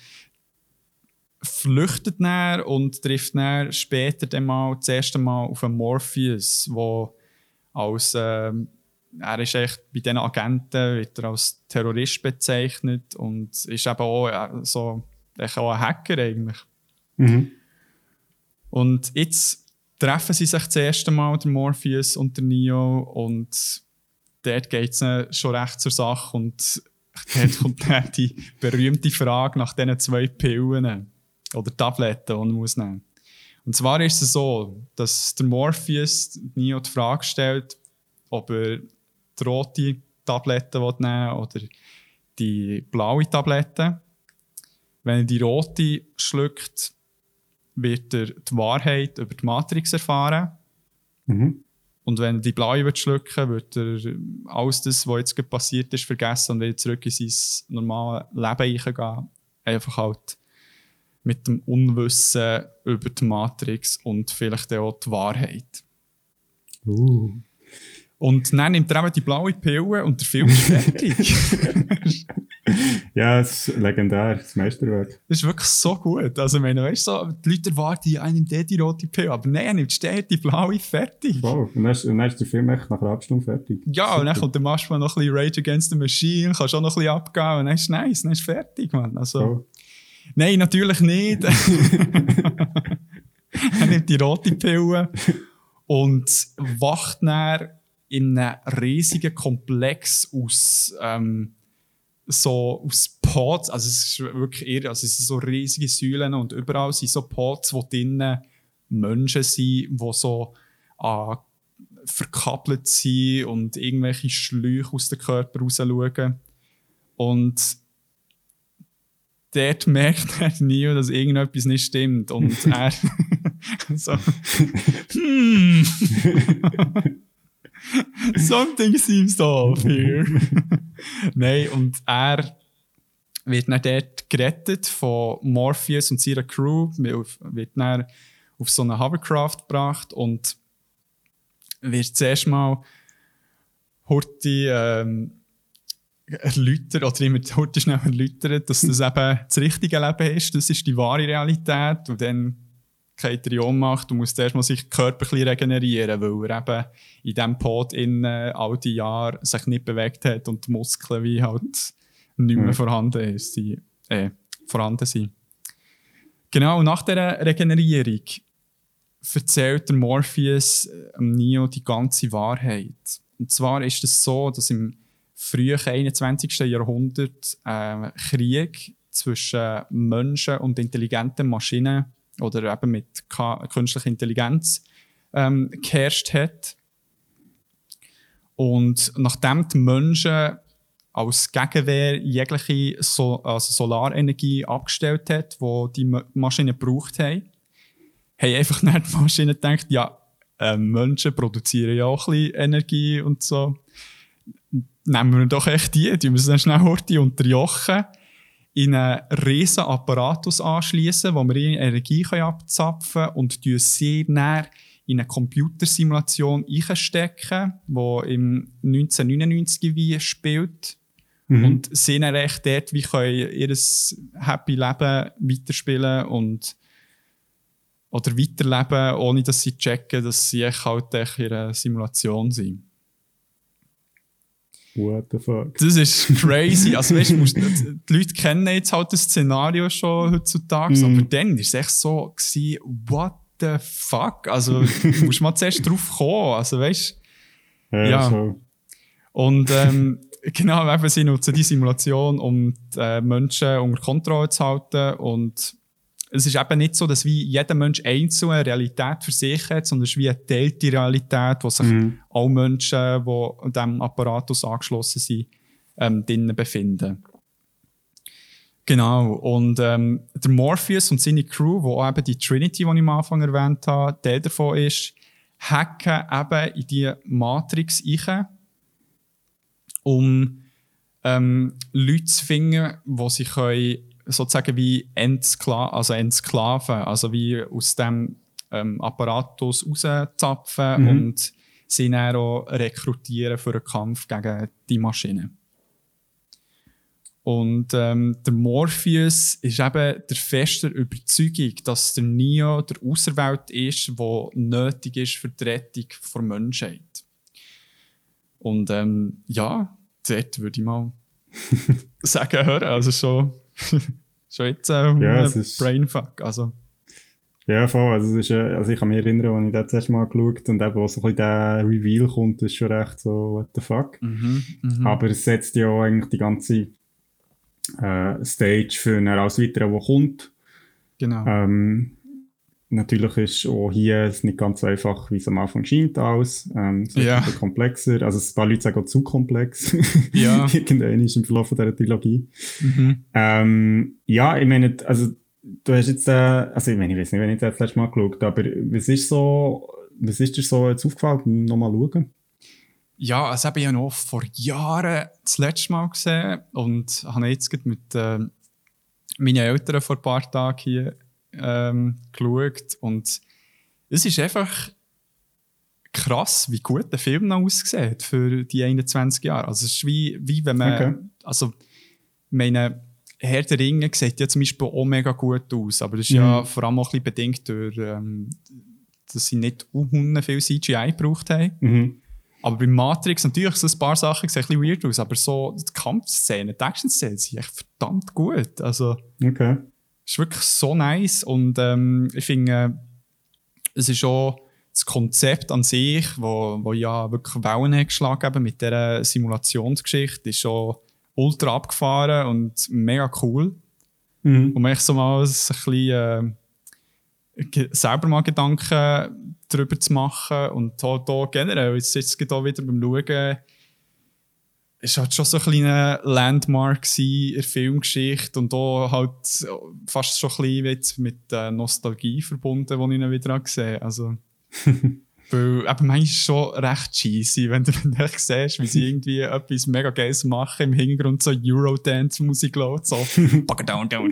flüchtet dann und trifft dann später dann mal das erste Mal auf einen Morpheus, wo als ähm, er ist echt bei diesen Agenten wird er als Terrorist bezeichnet und ist eben auch äh, so auch ein Hacker eigentlich. Mhm. Und jetzt treffen sie sich das erste Mal, der Morpheus und der Neo, und dort geht es schon recht zur Sache und dort kommt dann die berühmte Frage nach diesen zwei Pillen oder Tabletten, die man muss nehmen Und zwar ist es so, dass der Morpheus Neo die Frage stellt, ob er die rote Tablette nehmen will oder die blaue Tablette. Wenn er die rote schluckt, wird er die Wahrheit über die Matrix erfahren. Mhm. Und wenn er die blaue wird schlucken wird er alles das, was jetzt passiert ist, vergessen und wieder zurück in sein normales Leben eingehen. Einfach halt mit dem Unwissen über die Matrix und vielleicht auch die Wahrheit. Uh. Und dann nimmt er eben die blaue Pille und der Film ist fertig. ja, es ist legendär, das Meisterwerk. Das ist wirklich so gut. Also, ich meine, weißt du, so, die Leute erwarten, ja, nimmt die rote Pille, aber nein, er nimmt steht die blaue fertig. Wow, und dann ist, und dann ist der Film echt nach einer halben Stunde fertig. Ja, Super. und dann kommt der manchmal noch ein bisschen Rage Against the Machine, kannst auch noch ein bisschen abgehen und dann ist es nice, dann ist es fertig, man. Also, oh. Nein, natürlich nicht. er nimmt die rote Pille und wacht dann in einem riesigen Komplex aus, ähm, so aus Pods, also es ist wirklich irre, also es sind so riesige Säulen und überall sind so Pods, wo drinnen Menschen sind, die so äh, verkappelt sind und irgendwelche Schläuche aus dem Körper raus schauen. Und dort merkt er nie, dass irgendetwas nicht stimmt. Und er so, hmm. Something seems off here. Nein, und er wird dann dort gerettet von Morpheus und seiner Crew, wird dann auf so eine Hovercraft gebracht und wird zuerst mal Horti ähm, erläutert, oder immer Horti schnell erläutert, dass das eben das richtige Leben ist, das ist die wahre Realität und dann geht er in Ohnmacht und muss erstmal sich körperlich regenerieren, weil er eben in diesem Pod in äh, all die Jahre sich nicht bewegt hat und die Muskeln wie halt nicht mehr mhm. vorhanden, ist, die, äh, vorhanden sind. Genau, nach dieser Regenerierung erzählt der Morpheus äh, Neo die ganze Wahrheit. Und zwar ist es so, dass im frühen 21. Jahrhundert äh, Krieg zwischen Menschen und intelligenten Maschinen oder eben mit künstlicher Intelligenz ähm, geherrscht hat. Und nachdem die Menschen als Gegenwehr jegliche so also Solarenergie abgestellt hat, die die Maschinen gebraucht haben, haben einfach nicht die Maschinen gedacht, ja, äh, Menschen produzieren ja auch ein bisschen Energie und so. Nehmen wir doch echt die, die müssen dann schnell Horti unterjochen in einen riesen Apparatus anschließen, wo wir Energie abzapfen können und sie dann in eine Computersimulation einstecken, die im 1999 wie spielt. Mhm. Und sie dann echt dort, wie können ihr Happy Leben weiterspielen und oder weiterleben, ohne dass sie checken, dass sie halt in einer Simulation sind. What the fuck? Das ist crazy. Also, weißt, musst, die Leute kennen jetzt halt das Szenario schon heutzutage, mm. aber dann war es echt so, gewesen, what the fuck? Also, du musst mal zuerst drauf kommen. Also, weißt ja. ja. So. Und ähm, genau, eben, sie nutzen die Simulation, um die äh, Menschen unter Kontrolle zu halten und es ist eben nicht so, dass wie jeder Mensch einzeln eine Realität für sich hat, sondern es ist wie eine teilte Realität, wo sich mhm. alle Menschen, die an diesem Apparatus angeschlossen sind, ähm, drinnen befinden. Genau. Und ähm, der Morpheus und seine Crew, wo eben die Trinity, die ich am Anfang erwähnt habe, der davon ist, hacken eben in die Matrix rein, um ähm, Leute zu finden, die sie können sozusagen wie Entskla also Entsklaven, also wie aus dem ähm, Apparatus rauszapfen mhm. und sie dann auch rekrutieren für einen Kampf gegen die Maschine. Und ähm, der Morpheus ist eben der festen Überzeugung, dass der Neo der Auserwählt ist, der nötig ist für die Rettung der Menschheit. Und ähm, ja, dort würde ich mal sagen, hören. Also schon, schon jetzt äh, Ja, ein ist- Brainfuck. Also, Ja, voll. Also, ist, äh, also ich kann mich erinnern, als ich das erste Mal geschaut und eben, wo so ein bisschen der Reveal kommt, ist schon recht so, what the fuck. mhm, mhm. Aber es setzt ja eigentlich die ganze äh, Stage für einen alles Weitere, der kommt. genau. Ähm, natürlich ist auch hier es nicht ganz so einfach, wie es am Anfang scheint, alles. Ähm, es wird Ja. ein bisschen komplexer. Also, ein paar Leute sagen auch zu komplex. Ja. Irgendwann ist im Verlauf dieser Trilogie. Mhm. Ähm, ja, ich meine, also, du hast jetzt, äh, also, ich meine, ich weiß nicht, wenn ich das letzte Mal geschaut aber was ist so, was ist dir so jetzt aufgefallen? Nochmal schauen. Ja, das habe ich ja noch vor Jahren das letzte Mal gesehen und habe jetzt mit äh, meinen Eltern vor ein paar Tagen hier ähm, geschaut und es ist einfach krass, wie gut der Film noch aussieht für die 21 Jahre. Also es ist wie, wie wenn man, Okay. also meine Herr der Ringe sieht ja zum Beispiel auch mega gut aus, aber das ist ja Mhm. vor allem auch ein bisschen bedingt durch, ähm, dass sie nicht unhunden viel CGI gebraucht haben. Mhm. Aber bei Matrix natürlich so ein paar Sachen sehen ein bisschen weird aus, aber so die Kampfszenen, die Action-Szenen sind echt verdammt gut. Also Okay. Es ist wirklich so nice und ähm, ich finde, äh, es ist auch das Konzept an sich, wo, wo ja wirklich Wellen hat geschlagen haben mit dieser Simulationsgeschichte, ist schon ultra abgefahren und mega cool. Mhm. Um echt so mal ein bisschen äh, selber mal Gedanken darüber zu machen. Und halt hier generell, jetzt ist es auch wieder beim Schauen, ist halt schon so ein kleiner Landmark in der Filmgeschichte und da halt fast schon ein bisschen jetzt mit Nostalgie verbunden, die ich ihn wieder gesehen. Also, weil eben manchmal ist schon recht cheesy, wenn du dann siehst, wie sie irgendwie etwas mega Geiles machen, im Hintergrund so Eurodance-Musik läuft, so down, down.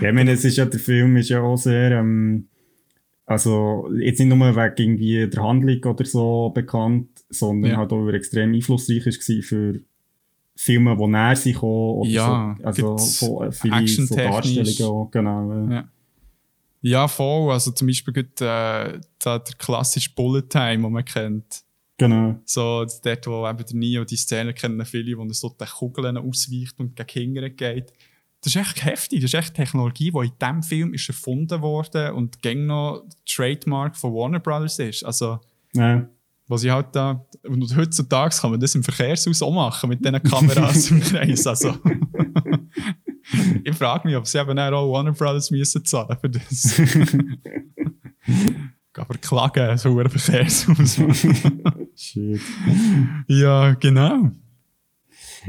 Ja, ich meine, es ist ja, der Film ist ja auch sehr, ähm, also, jetzt nicht nur wegen irgendwie der Handlung oder so bekannt, sondern Ja. halt auch, extrem einflussreich war für Filme, die näher sich kommen, oder Ja, so, also, so, äh, viele so. Darstellungen auch, genau. äh. Ja. Ja, voll. Also zum Beispiel gut, äh, da der klassische Bullet Time, den man kennt. Genau. So, dort, wo eben der Neo die Szene kennen viele, wo er so den Kugeln ausweicht und gegen Hingern geht. Das ist echt heftig. Das ist echt Technologie, die in diesem Film ist erfunden wurde und gäng noch Trademark von Warner Brothers ist. Also, Ja. Was ich halt da, und heutzutage kann man das im Verkehrshaus auch machen mit diesen Kameras im Kreis. Also, ich frage mich, ob sie eben auch Warner Brothers müssen zahlen für das. Aber klagen, so ein Verkehrshaus. Shit. ja, genau.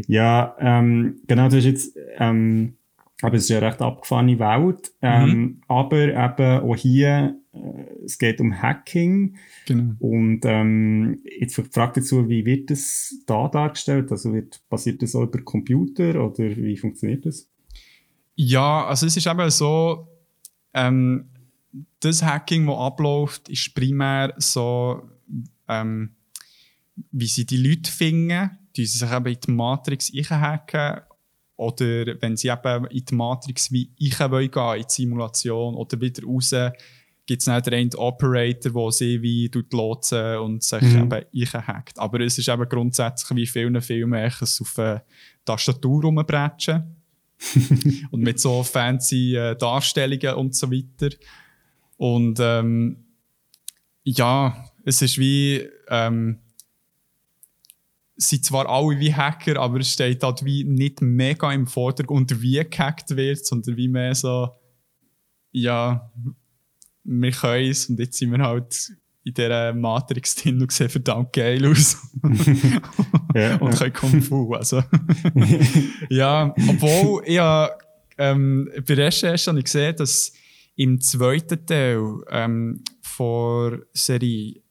Ja, ähm, genau, das ist jetzt, ähm, aber es ist ja eine recht abgefahrene Welt, ähm, aber eben auch hier, äh, es geht um Hacking genau. und ähm, jetzt die Frage dazu, wie wird das da dargestellt? Also wird, passiert das auch über Computer oder wie funktioniert das? Ja, also es ist eben so, ähm, das Hacking, das abläuft, ist primär so, ähm, wie sie die Leute finden, die sie sich eben in die Matrix hacken oder wenn sie eben in die Matrix wie ich gehen, in die Simulation oder wieder raus, gibt es dann den einen Operator, der sie wie tut lotsen und sich Mhm. eben hackt. Aber es ist eben grundsätzlich wie vielen Filmen auf eine Tastatur rumbretschen und mit so fancy äh, Darstellungen und so weiter. Und ähm, ja, es ist wie, ähm, sind zwar alle wie Hacker, aber es steht halt wie nicht mega im Vordergrund, wie gehackt wird, sondern wie mehr so, ja, wir können es und jetzt sind wir halt in dieser Matrix drin und sehen verdammt geil aus. Ja, und können Kung Fu. Also. ja, obwohl ich ja, ähm, bei der Recherche habe ich gesehen, dass im zweiten Teil ähm, von Serie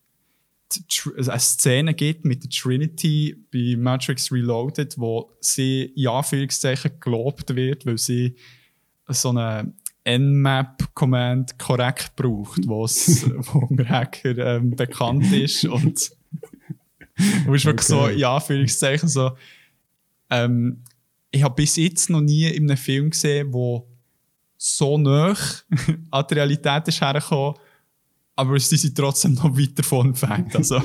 also eine Szene gibt mit der Trinity bei Matrix Reloaded, wo sie in Anführungszeichen gelobt wird, weil sie so eine Nmap-Command korrekt braucht, wo unter Hacker ähm, bekannt ist und wo ist wirklich so, Okay. in Anführungszeichen, so Ähm, ich habe bis jetzt noch nie in einem Film gesehen, wo so nah an die Realität ist hergekommen, aber sie sind trotzdem noch weit davon entfernt. Also,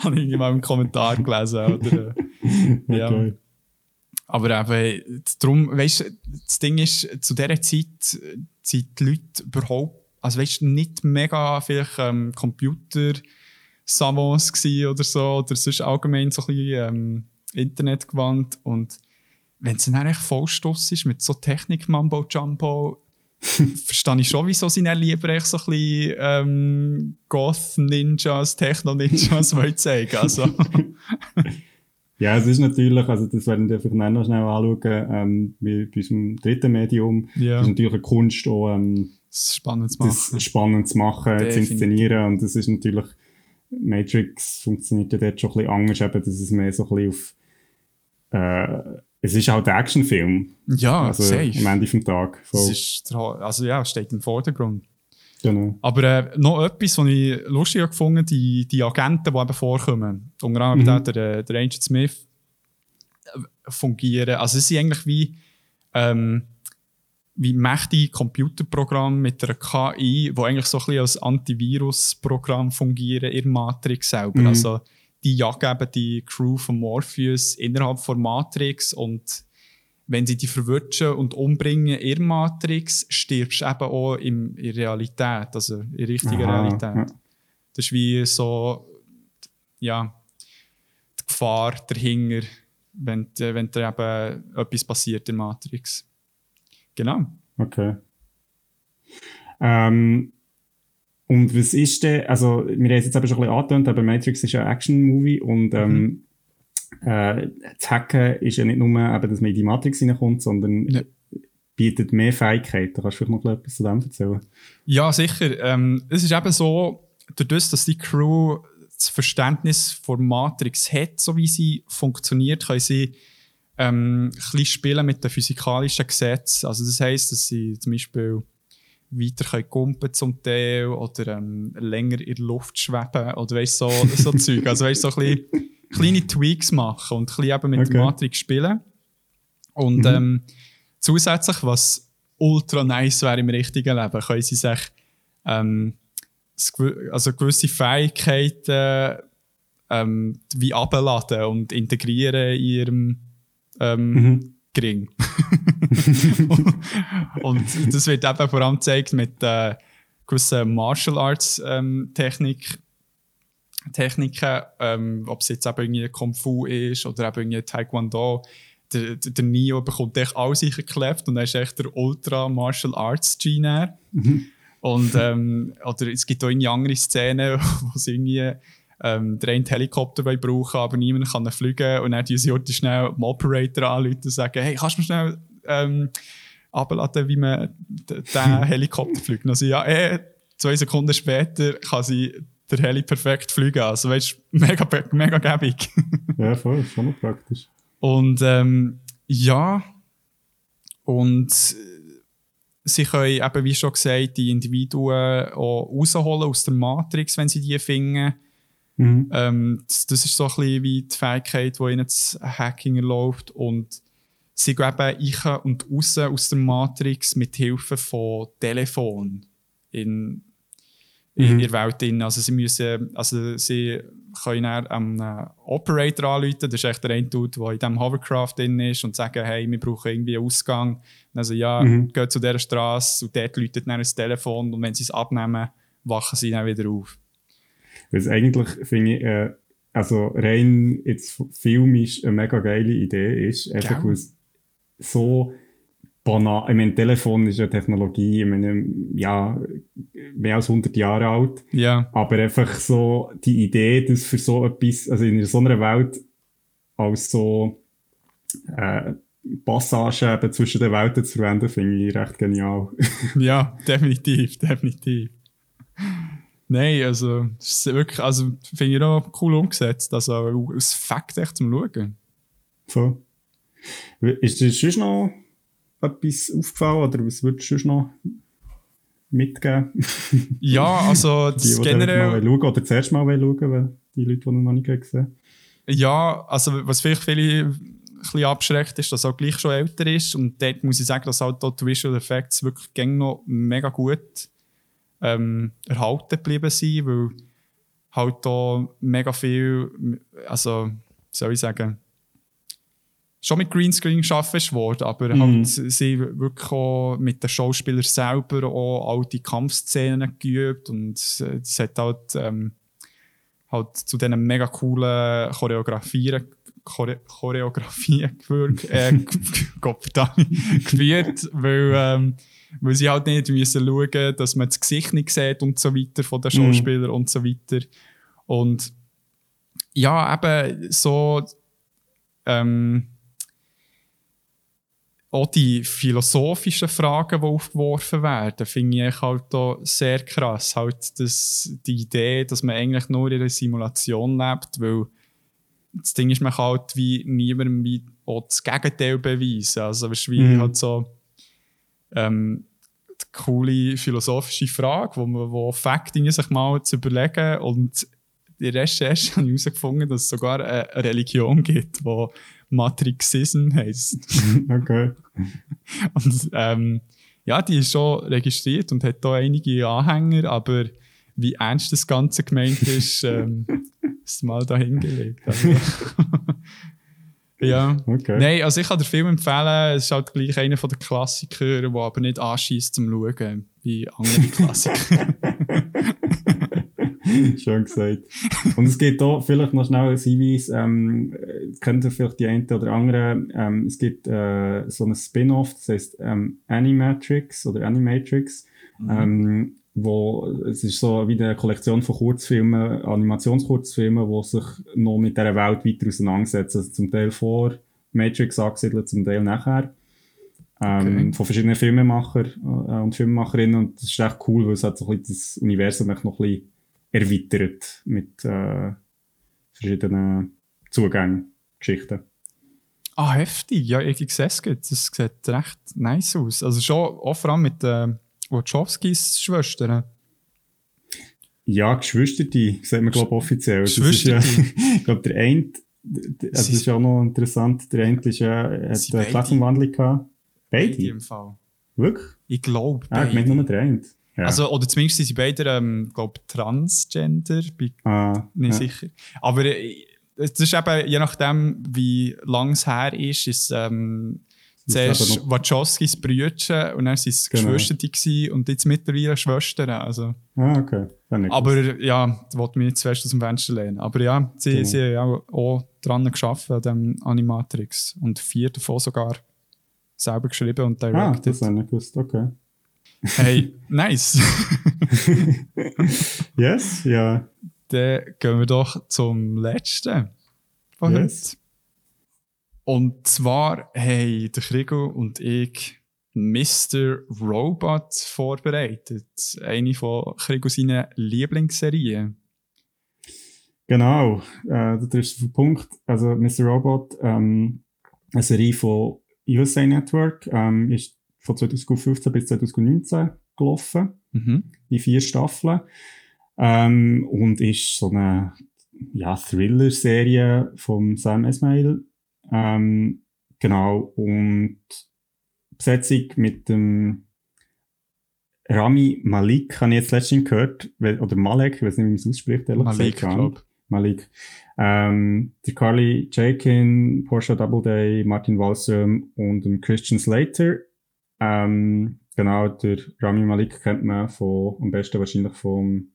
habe ich mal einen Kommentar gelesen. Oder, äh, ja. Aber eben, darum, weißt du, das Ding ist, zu dieser Zeit sind die Leute überhaupt, also weißt du, nicht mega vielleicht ähm, Computer Savants oder so, oder sonst allgemein so ein bisschen ähm, Internet gewandt und wenn es dann eigentlich Vollstoss ist mit so Technik Mambo Jumbo, verstehe ich schon, wieso sie dann lieber echt so ein bisschen ähm, Goth-Ninjas, Techno-Ninjas zeigen also. Ja, es ist natürlich, also das werden wir vielleicht noch schnell anschauen, ähm, wie bei unserem dritten Medium. Das ist natürlich eine Kunst, auch, ähm, spannend zu machen, das spannend zu, machen zu inszenieren und das ist natürlich, Matrix funktioniert ja dort schon ein bisschen anders, eben, dass es mehr so ein bisschen auf äh, es ist halt ein Actionfilm. Ja, also safe. Am Ende vom Tag. Es ist, also ja, steht im Vordergrund. Genau. Aber äh, noch etwas, was ich lustig habe gefunden die, die Agenten, die eben vorkommen, unter anderem mhm. der, der Agent Smith, äh, fungieren. Also, es sind eigentlich wie, ähm, wie mächtige Computerprogramme mit einer KI, die eigentlich so ein bisschen als Antivirusprogramm fungieren in Matrix selber. Mhm. Also, die jagen eben die Crew von Morpheus innerhalb von Matrix und wenn sie die verwirrschen und umbringen in Matrix, stirbst du eben auch in, in Realität, also in richtiger Aha, Realität. Ja. Das ist wie so, ja, die Gefahr dahinter, wenn, wenn da eben etwas passiert in Matrix. Genau. Okay. Ähm, und was ist denn, also, wir haben es jetzt eben schon ein bisschen angetönt, aber Matrix ist ja ein Action-Movie und ähm, mhm. Äh, das Hacken ist ja nicht nur, eben, dass man in die Matrix reinkommt, sondern ja. bietet mehr Fähigkeiten. Kannst du vielleicht noch etwas zu dem erzählen? Ja, sicher. Ähm, es ist eben so, dadurch, dass die Crew das Verständnis von Matrix hat, so wie sie funktioniert, können sie ähm, ein bisschen spielen mit den physikalischen Gesetzen. Also das heisst, dass sie zum Beispiel weiter können kumpen zum Teil oder ähm, länger in der Luft schweben oder weißt, so, so Zeug. Also weißt, so ein bisschen kleine Tweaks machen und ein bisschen eben mit okay. der Matrix spielen. Und mhm. ähm, zusätzlich, was ultra nice wäre im richtigen Leben, können sie sich ähm, also gewisse Fähigkeiten ähm, wie abladen und integrieren in ihrem ähm, mhm gering. und das wird eben vor allem gezeigt mit äh, gewissen Martial Arts ähm, Technik, Techniken, ähm, ob es jetzt eben irgendwie Kung Fu ist oder eben irgendwie Taekwondo. Der, der, der Neo bekommt echt alles geklebt und er ist echt der Ultra Martial Arts Gene. Mhm. Und ähm, oder es gibt auch irgendwie andere Szenen, wo sie irgendwie ähm, der einen Helikopter brauchen, aber niemand kann ihn fliegen und dann diese Orte schnell den Operator anrufen und sagen, hey, kannst du mir schnell ähm, abladen, wie man diesen Helikopter fliegt? Also ja, eh, zwei Sekunden später kann sie der Heli perfekt fliegen. Also weißt du, mega, mega gäbig. ja, voll, schon noch praktisch. Und ähm, ja, und sie können eben, wie schon gesagt, die Individuen auch rausholen aus der Matrix, wenn sie die finden. Mhm. Ähm, das, das, ist so ein bisschen wie die Fähigkeit, die ihnen das Hacking erlaubt. Und sie gehen eben und raus aus der Matrix mit Hilfe von Telefon in, in mhm. der Welt. Drin. Also sie müssen, also sie können einem Operator anrufen, das ist echt der eine Dude, der in diesem Hovercraft drin ist und sagen, hey, wir brauchen irgendwie einen Ausgang. Also ja, mhm. geht zu dieser Straße und dort läutet dann das Telefon und wenn sie es abnehmen, wachen sie dann wieder auf. Es eigentlich, finde ich, äh, also rein jetzt filmisch eine mega geile Idee ist. Einfach, es so banal, ich meine, Telefon ist ja Technologie, ich meine, ja, mehr als 100 Jahre alt. Ja. Aber einfach so die Idee, dass für so etwas, also in so einer Welt als so, äh, Passage eben zwischen den Welten zu verwenden, finde ich recht genial. ja, definitiv, definitiv. Nein, also, das ist wirklich, also, finde ich auch cool umgesetzt. Also, es Fakt echt zum Schauen. So. Ist dir sonst noch etwas aufgefallen oder was würdest du noch mitgeben? ja, also, das die, die generell. Mal schauen, oder zuerst mal schauen, weil die Leute, die noch nicht gesehen Ja, also, was vielleicht viele bisschen abschreckt, ist, dass er auch gleich schon älter ist. Und dort muss ich sagen, dass halt dort die Visual Effects wirklich gäng noch mega gut ähm, erhalten geblieben sind, weil halt da mega viel, also, soll ich sagen, schon mit Greenscreen geschaffen worden, aber Mhm. halt sie wirklich auch mit den Schauspielern selber auch all die Kampfszenen geübt und äh, es hat halt, ähm, halt zu diesen mega coolen Choreografien Chore Choreografien gewirkt, äh, geführt, weil, ähm, weil sie halt nicht müssen schauen, dass man das Gesicht nicht sieht und so weiter von den Mhm. Schauspielern und so weiter. Und ja, eben so ähm, auch die philosophischen Fragen, die aufgeworfen werden, finde ich halt auch sehr krass. Halt das, die Idee, dass man eigentlich nur in einer Simulation lebt, weil das Ding ist, man kann halt wie niemandem wie auch das Gegenteil beweisen. Also es ist wie Mhm. halt so ähm, die coole philosophische Frage, wo man wo Fakten sich mal zu überlegen und die Recherche habe ich herausgefunden, dass es sogar eine Religion gibt, die Matrixism heisst. okay. Und ähm, ja, die ist schon registriert und hat da einige Anhänger, aber wie ernst das Ganze gemeint ist, ähm, ist mal dahingelegt. Also, ja. Okay. Nein, also ich kann den Film empfehlen. Es ist halt gleich einer der Klassiker, der aber nicht anschießt zum Schauen, wie andere Klassiker. Schön gesagt. Und es gibt auch vielleicht noch schnell ein Hinweis, ähm, äh, kennt ihr vielleicht die eine oder andere, ähm, es gibt äh, so ein Spin-off, das heißt ähm, Animatrix oder Animatrix, ähm, wo es ist so wie eine Kollektion von Kurzfilmen, Animationskurzfilmen, die sich noch mit dieser Welt weiter auseinandersetzen. Also zum Teil vor Matrix angesiedelt, zum Teil nachher. Ähm, Okay. Von verschiedenen Filmemachern äh, und Filmemacherinnen. Und das ist echt cool, weil es hat so ein bisschen das Universum noch ein bisschen erweitert mit äh, verschiedenen Zugängen, Geschichten. Ah, heftig. Ja, ich sehe es gut. Das sieht recht nice aus. Also schon auch vor allem mit den Wachowskis Schwestern. Ja, Geschwister, die sagt man, glaube ich, offiziell. Ist ja, ich glaube, der eine, also das ist ja auch noch interessant, der eine ist ja, hat eine? Klassenwandlung gehabt. Beide Beide? im Fall. Wirklich? Ich glaube, Ah, ich meine nur der eine. Ja. Also, oder zumindest sind sie beide, ähm, glaube Transgender, bin ah, nicht ja. sicher. Aber äh, das ist eben, je nachdem, wie lang es her ist, ist ähm, zuerst Wachowskis Brüder und dann waren es Genau. Geschwister und jetzt mittlerweile Schwestern. Also. Ah, okay. Aber ja, das wollte mich nicht zuerst aus dem Fenster lehnen. Aber ja, sie, Genau. sie haben auch, auch dran geschafft an dem Animatrix und vier davon sogar selber geschrieben und Ah, directed. das habe ich nicht gewusst. Okay. Hey, nice! Yes, ja. Dann gehen wir doch zum letzten von Yes. heute. Und zwar haben der Krigo und ich Mr. Robot vorbereitet. Eine von Krigo seinen Lieblingsserien. Genau, äh, das ist der Punkt. Also, Mr. Robot, ähm, eine Serie von USA Network, ähm, ist von 2015 bis 2019 gelaufen, Mhm. in vier Staffeln. Ähm, und ist so eine ja, Thriller-Serie von Sam Esmail. Ähm, genau, und Besetzung mit dem Rami Malik, habe ich jetzt letztens gehört, oder Malek, ich weiß nicht, wie man es ausspricht, ehrlich Malik, gesagt. Malik. Ähm, der Carly Jakin, Portia Doubleday, Martin Wallström und Christian Slater. Ähm, genau, der Rami Malik kennt man von, am besten wahrscheinlich vom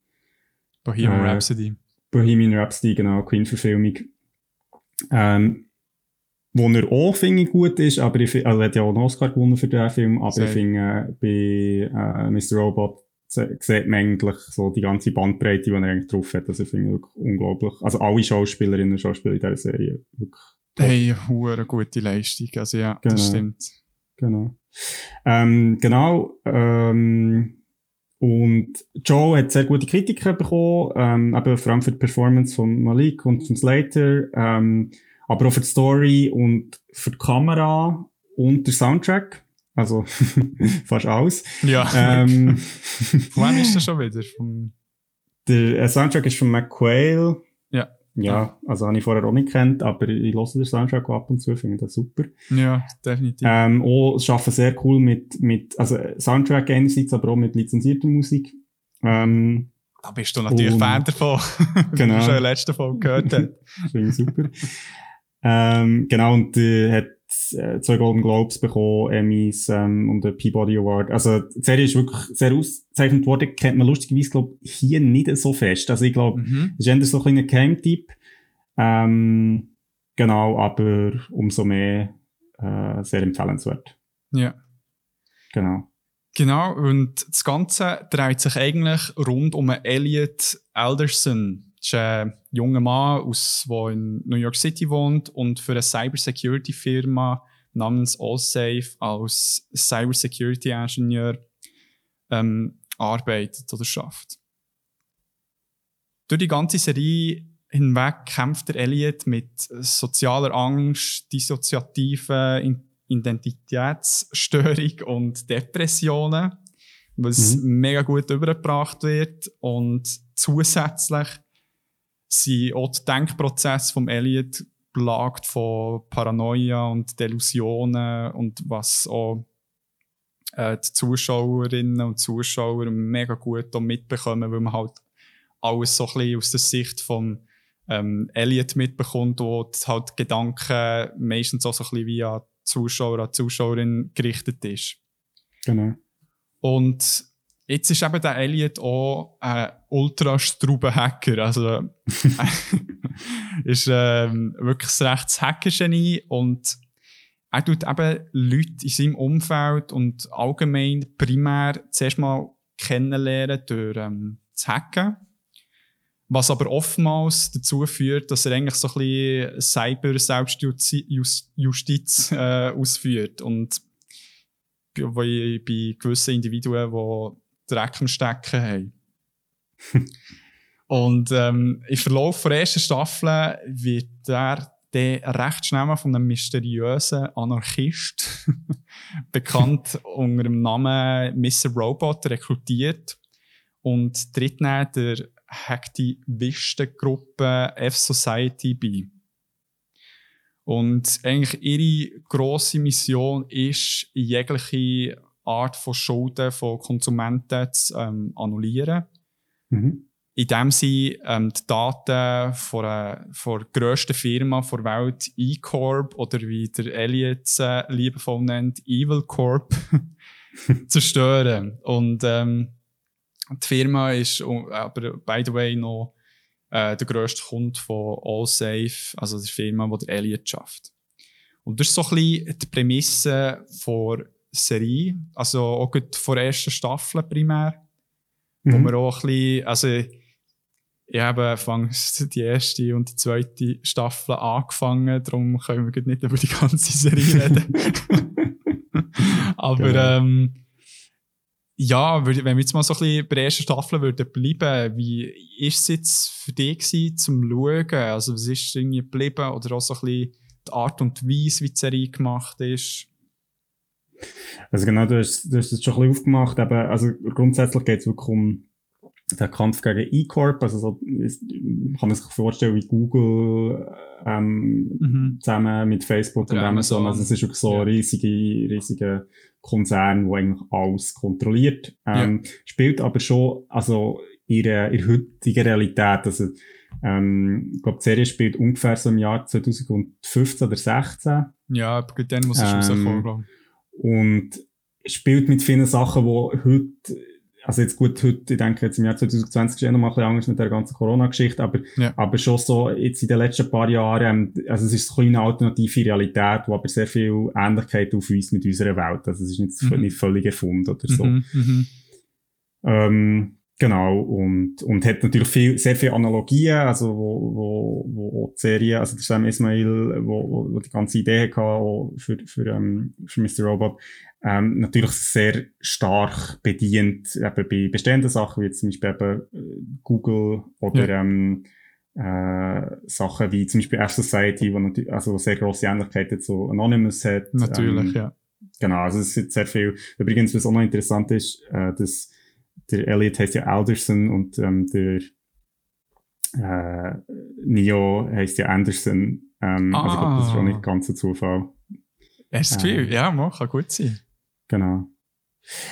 Bohemian Äh, Rhapsody. Bohemian Rhapsody, genau, Queen-Verfilmung. Ähm, wo er auch, finde ich, gut ist, aber ich, also er hat ja auch einen Oscar gewonnen für den Film, aber Sehr. ich finde, äh, bei äh, Mr. Robot sieht man eigentlich so die ganze Bandbreite, die er eigentlich drauf hat. Also ich finde wirklich unglaublich. Also alle Schauspielerinnen und Schauspieler in dieser Serie. Wirklich. Hey, hure gute Leistung. Also ja, Genau. das stimmt. Genau. Ähm, genau. Ähm, und Joe hat sehr gute Kritiken bekommen, ähm, eben vor allem für die Performance von Malik und von Slater, ähm, aber auch für die Story und für die Kamera und der Soundtrack. Also fast alles. Ja. ähm, wem ist das schon wieder? Vom der äh, Soundtrack ist von McQuail. Ja. also habe ich vorher auch nicht gekannt, aber ich höre den Soundtrack ab und zu, finde das super. Ja, definitiv. Ähm, auch, es arbeiten sehr cool mit, mit, also Soundtrack einerseits, aber auch mit lizenzierter Musik. Ähm, da bist du natürlich Fan davon, genau. wie du schon in der letzten Folge gehört hast. finde ich super. ähm, genau, und äh, hat äh, zwei Golden Globes bekommen, Emmys ähm, und den Peabody Award. Also die Serie ist wirklich sehr ausgezeichnet worden, kennt man lustigerweise glaub, hier nicht so fest. Also ich glaube, mhm. ist eher so ein kleiner Geheimtipp. Ähm, genau, aber umso mehr äh, sehr empfehlenswert. Ja. Genau. Genau, und das Ganze dreht sich eigentlich rund um Elliot Alderson. Ist ein junger Mann, aus, der in New York City wohnt und für eine Cybersecurity-Firma namens AllSafe als Cybersecurity-Ingenieur ähm, arbeitet oder schafft. Durch die ganze Serie hinweg kämpft der Elliot mit sozialer Angst, dissoziativen Identitätsstörung und Depressionen, was mhm. mega gut übergebracht wird und zusätzlich sind auch die Denkprozesse vom Elliot plagt von Paranoia und Delusionen und was auch äh, die Zuschauerinnen und Zuschauer mega gut mitbekommen, weil man halt alles so ein bisschen aus der Sicht vom ähm, Elliot mitbekommt, wo halt Gedanken meistens auch so ein bisschen wie an Zuschauer, an Zuschauerin gerichtet ist. Genau. Und Jetzt ist eben der Elliot auch ein ultra Hacker. Also, ist ähm, wirklich ein rechtes Hackergenie und er tut eben Leute in seinem Umfeld und allgemein primär zuerst mal kennenlernen durch ähm, das Hacken. Was aber oftmals dazu führt, dass er eigentlich so ein bisschen Cyber-Selbstjustiz äh, ausführt. Und bei, bei gewissen Individuen, die Dreck am Stecken haben. und ähm, im Verlauf der ersten Staffel wird er der recht schnell von einem mysteriösen Anarchist, bekannt unter dem Namen Mr. Robot, rekrutiert und tritt dann der Hacktivistengruppe F-Society bei. Und eigentlich ihre grosse Mission ist, jegliche Art von Schulden von Konsumenten zu ähm, annullieren. Mhm. Indem sie ähm, die Daten von der, von der grössten Firma der Welt, E-Corp, oder wie der Elliot äh, liebevoll nennt, Evil Corp, zerstören. Und ähm, die Firma ist aber, by the way, noch äh, der grösste Kunde von AllSafe, also der Firma, die der Elliot schafft. Und das ist so ein bisschen die Prämisse von Serie, also auch vor der ersten Staffel primär, mhm. wo wir auch ein bisschen, also ich habe die erste und die zweite Staffel angefangen, darum können wir nicht über die ganze Serie reden. Aber genau. ähm, ja, wenn wir jetzt mal so ein bisschen bei der ersten Staffel würden bleiben, wie ist es jetzt für dich gewesen, zum Schauen? Also was ist irgendwie geblieben oder auch so ein bisschen die Art und Weise, wie die Serie gemacht ist? Also genau, du hast, du hast das schon ein bisschen aufgemacht, aber also grundsätzlich geht es wirklich um den Kampf gegen E-Corp, also so, kann man sich vorstellen wie Google ähm, mhm. zusammen mit Facebook Oder und Amazon, also es ist wirklich so ja. riesige, riesige Konzern, wo eigentlich alles kontrolliert, ähm, ja. spielt aber schon, also ihre, ihre heutige Realität, also ähm, ich glaube, die Serie spielt ungefähr so im Jahr 2015 oder 16. Ja, dann muss es ähm, rauskommen, glaube ich und spielt mit vielen Sachen, wo heute, also jetzt gut, heute, ich denke jetzt im Jahr 2020 ist eh noch mal ein bisschen anders mit der ganzen Corona-Geschichte, aber, ja. aber schon so jetzt in den letzten paar Jahren, ähm, also es ist eine alternative Realität, die aber sehr viel Ähnlichkeit auf uns mit unserer Welt, also es ist nicht, mhm. nicht völlig erfunden oder so. Mhm, mhm. Ähm, Genau, und, und hat natürlich viel, sehr viele Analogien, also wo, wo, wo die Serie, also der Sam Ismail, wo, wo die ganze Idee hatte für, für, ähm, für Mr. Robot, ähm, natürlich sehr stark bedient eben bei bestehenden Sachen, wie zum Beispiel eben äh, Google oder ja. ähm, äh, Sachen wie zum Beispiel F-Society, wo natürlich, also sehr grosse Ähnlichkeiten zu Anonymous hat. Natürlich, ähm, ja. Genau, also es ist sehr viel. Übrigens, was auch noch interessant ist, äh, dass der Elliot heißt ja Alderson und ähm, der äh, Neo heisst ja Anderson. Ähm, ah. Also ich glaube, das ist auch nicht ganz ein Zufall. Hast du das Gefühl? Ja, man, kann gut sein. Genau.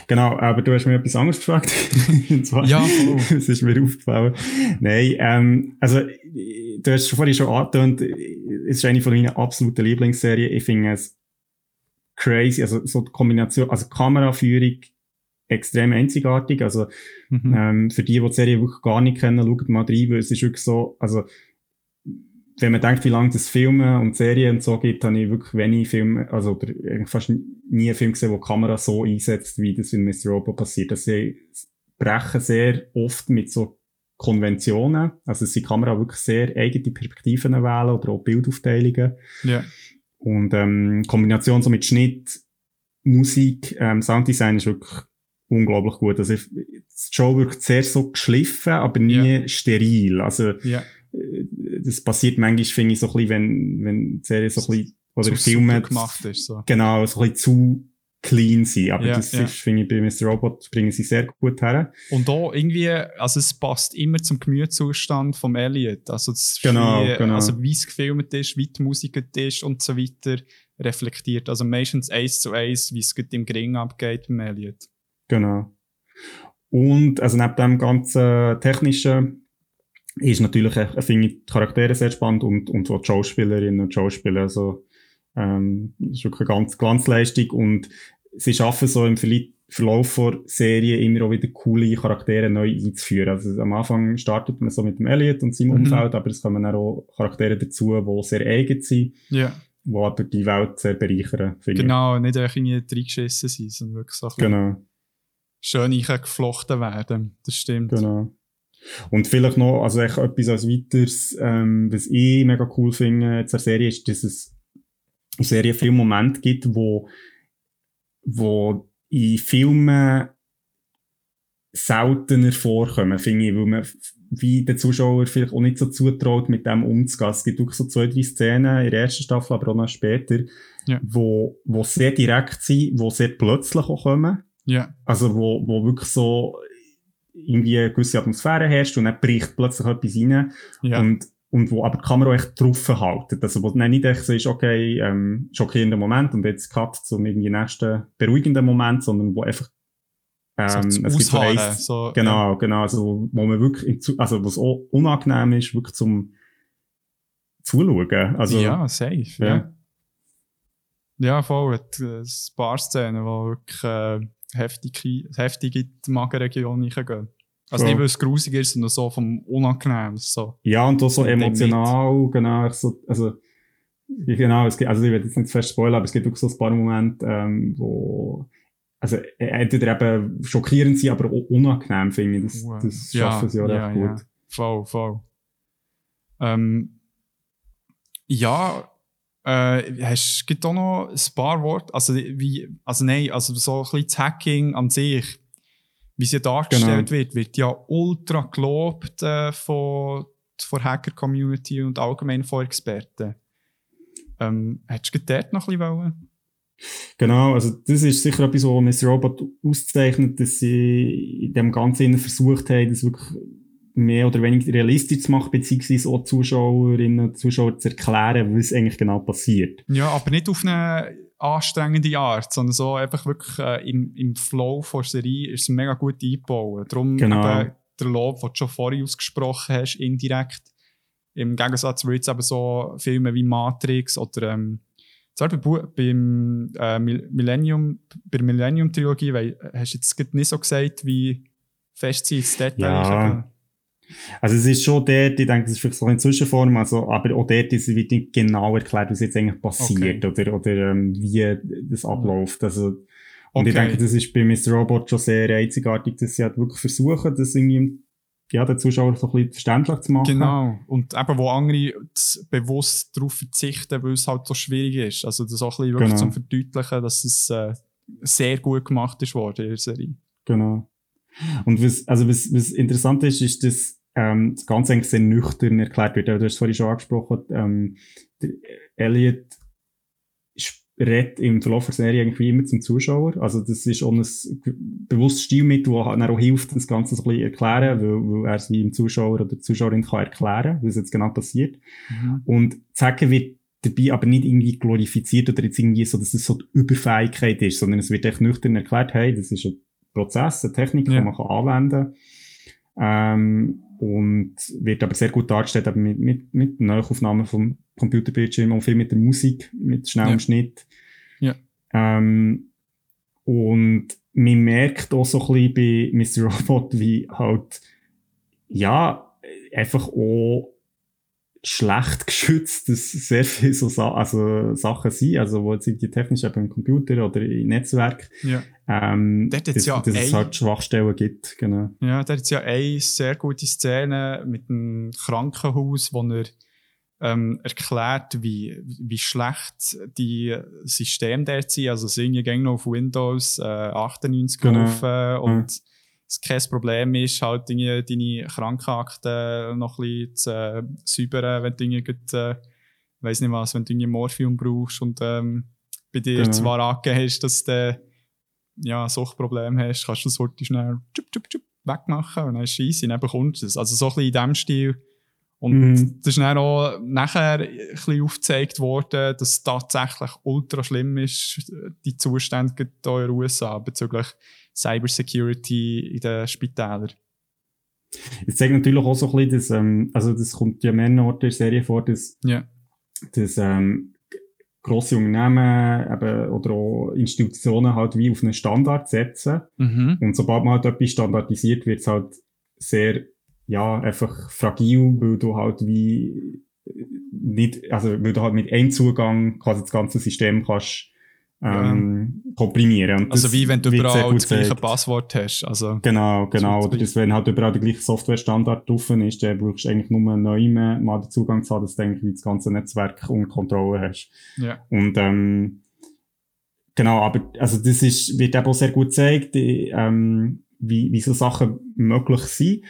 Genau, aber du hast mir etwas anderes gefragt. zwar, ja, oh. das ist mir aufgefallen. Nein, ähm, also, du hast vorhin schon angetönt, es ist eine von meinen absoluten Lieblingsserien. Ich finde es crazy, also so die Kombination, also Kameraführung extrem einzigartig. Also, mhm. ähm, für die, die die Serie wirklich gar nicht kennen, schaut mal rein, weil es ist wirklich so, also, wenn man denkt, wie lange das Filme und Serien und so gibt, habe ich wirklich wenig Filme, also oder fast nie einen Film gesehen, wo die Kamera so einsetzt, wie das in Mr. Robot passiert. Also sie brechen sehr oft mit so Konventionen, also sie Kamera wirklich sehr eigene Perspektiven wählen oder auch Bildaufteilungen. Ja. Und ähm, Kombination so mit Schnitt, Musik, ähm, Sounddesign ist wirklich unglaublich gut. Also die Show wirkt sehr so geschliffen, aber nie ja. steril. Also ja das passiert manchmal, finde ich, so ein bisschen, wenn, wenn die Serie so ein bisschen, oder Filme gemacht ist, so. genau, so ein bisschen zu clean sein. Aber ja, das ist, finde ich, bei Mr. Robot bringen sie sehr gut her. Und da irgendwie, also es passt immer zum Gemütszustand vom Elliot. Also, das genau, wie, genau. also wie es gefilmt ist, wie die Musik ist und so weiter reflektiert. Also meistens eins zu eins, wie es im Gring abgeht beim Elliot. Genau. Und, also neben dem ganzen technischen ist natürlich, äh, finde ich, die Charaktere sehr spannend und, und auch die Schauspielerinnen und Schauspieler, also, ähm, ist wirklich eine ganz Glanzleistung und sie schaffen so im Verlauf der Serie immer auch wieder coole Charaktere neu einzuführen. Also am Anfang startet man so mit dem Elliot und seinem mhm. Umfeld, aber es kommen auch Charaktere dazu, die sehr eigen sind. Ja. Die aber die Welt sehr bereichern, Genau, ich. nicht irgendwie reingeschissen sein, sondern wirklich so genau. Schön geflochten werden. Das stimmt. Genau. Und vielleicht noch, also echt etwas als weiteres, ähm, was ich mega cool finde zur Serie, ist, dass es eine Serie viele Momente gibt, wo, wo in Filmen seltener vorkommen, finde ich, weil man wie der Zuschauer vielleicht auch nicht so zutraut, mit dem umzugehen. Es gibt auch so zwei, drei Szenen in der ersten Staffel, aber auch noch später, ja. wo, wo sehr direkt sind, wo sehr plötzlich auch kommen. Ja. Also wo, wo wirklich so irgendwie eine gewisse Atmosphäre herrscht und dann bricht plötzlich etwas rein. Ja. Und, und wo aber die Kamera echt drauf haltet. Also wo dann nicht echt so ist, okay, ähm, schockierender Moment und jetzt cut zum irgendwie nächsten beruhigenden Moment, sondern wo einfach ähm, so es gibt so eins, so, genau, ja. genau, also wo man wirklich, also was auch unangenehm ist, wirklich zum Zuschauen. Also, ja, safe, ja. ja. Ja, voll. Ein paar Szenen, wo wirklich äh, heftig, heftig in die Magenregion reingehen. Also ja. nicht, weil es grusig ist, sondern so vom Unangenehm. So. Ja, und auch so emotional, genau. So, also, genau, es gibt, also ich will jetzt nicht fest spoilern, aber es gibt auch so ein paar Momente, ähm, wo, also entweder eben schockierend sind, aber auch unangenehm finde ich. Das, das schaffen ja, sie auch ja, recht gut. Ja. Voll, voll. Ähm, ja, äh, hast, gibt auch noch ein paar Worte, also wie, also nein, also so ein bisschen das Hacking an sich, wie sie dargestellt genau. wird, wird ja ultra gelobt äh, von, von Hacker-Community und allgemein von Experten. Ähm, hättest du dort noch ein bisschen wollen? Genau, also das ist sicher etwas, was Mr. Robot auszeichnet, dass sie in dem Ganzen versucht haben, das wirklich mehr oder weniger realistisch zu machen, beziehungsweise auch Zuschauerinnen und Zuschauer zu erklären, was eigentlich genau passiert. Ja, aber nicht auf eine anstrengende Art, sondern so einfach wirklich äh, im, im Flow der Serie ist es mega gut eingebaut. Darum genau. eben der Lob, den du schon vorher ausgesprochen hast, indirekt. Im Gegensatz zu jetzt eben so Filme wie Matrix oder ähm, zwar bei, beim äh, Millennium, bei der Millennium-Trilogie, weil hast du jetzt nicht so gesagt, wie fest sie ins Detail ja. Also es ist schon dort, ich denke, das ist vielleicht so eine Zwischenform, also, aber auch dort ist es nicht genau erklärt, was jetzt eigentlich passiert okay. oder, oder ähm, wie das abläuft. Also, und okay. ich denke, das ist bei Mr. Robot schon sehr einzigartig, dass sie halt wirklich versuchen, das irgendwie ja, den Zuschauer so ein bisschen verständlich zu machen. Genau. Und eben, wo andere bewusst darauf verzichten, weil es halt so schwierig ist. Also das auch ein bisschen wirklich genau. zum Verdeutlichen, dass es äh, sehr gut gemacht ist worden in der Serie. Genau. Und was, also was, was interessant ist, ist, dass ähm, das Ganze eigentlich sehr nüchtern erklärt wird. Du hast es vorhin schon angesprochen, ähm, Elliot redet im Verlauf der Serie irgendwie immer zum Zuschauer. Also das ist auch ein bewusstes Stilmittel, das halt auch hilft, das Ganze so ein bisschen erklären, weil, weil er es im Zuschauer oder Zuschauerin kann erklären, was jetzt genau passiert. Mhm. Und sagen wird dabei aber nicht irgendwie glorifiziert oder jetzt irgendwie so, dass es so die Überfähigkeit ist, sondern es wird echt nüchtern erklärt, hey, das ist ein Prozess, eine Technik, ja. die man kann anwenden kann. Ähm, und wird aber sehr gut dargestellt, aber mit, mit, mit Nachaufnahmen vom Computerbildschirm und viel mit der Musik, mit schnellem ja. Schnitt. Ja. Ähm, und man merkt auch so ein bisschen bei Mr. Robot, wie halt, ja, einfach auch schlecht geschützt, dass sehr viele so Sa also Sachen sind, also wo jetzt die technisch eben im Computer oder im Netzwerk, ja. ähm, dass, ja dass es halt Schwachstellen gibt. Genau. Ja, da hat es ja eine sehr gute Szene mit einem Krankenhaus, wo er ähm, erklärt, wie, wie schlecht die Systeme dort sind. Also sind ja noch auf Windows äh, 98 genau. gelaufen und ja es kein Problem ist, halt deine, deine Krankenakten noch ein bisschen zu äh, säubern, wenn du irgendwie, äh, weiss nicht was, wenn du Morphium brauchst und ähm, bei dir genau. zwar angegeben hast, dass du ja, ein Suchtproblem hast, kannst du das heute schnell tschub, tschub, tschub, wegmachen und dann ist es easy, dann bekommst du es. Also so ein bisschen in diesem Stil. Und mhm. das ist dann auch nachher ein bisschen aufgezeigt worden, dass es tatsächlich ultra schlimm ist, die Zustände in den USA bezüglich Cybersecurity in den Spitälern. Es zeigt natürlich auch so ein bisschen, dass, ähm, also das kommt ja mehreren Orten in der Serie vor, dass, yeah. dass ähm, grosse Unternehmen eben, oder auch Institutionen halt wie auf einen Standard setzen. Mhm. Und sobald man halt etwas standardisiert, wird es halt sehr, ja, einfach fragil, weil du halt wie nicht, also weil du halt mit einem Zugang quasi das ganze System kannst ähm, ja. komprimieren. Und also wie wenn du überall das gleiche Passwort hast. Also genau, genau. Oder das, wenn halt überall der gleiche Software-Standard drauf ist, dann brauchst du eigentlich nur neu mal den Zugang zu haben, dass du eigentlich wie das ganze Netzwerk unter Kontrolle hast. Ja. Und ähm, genau, aber also das ist, wird eben auch sehr gut gezeigt, ähm, wie, wie so Sachen möglich sind.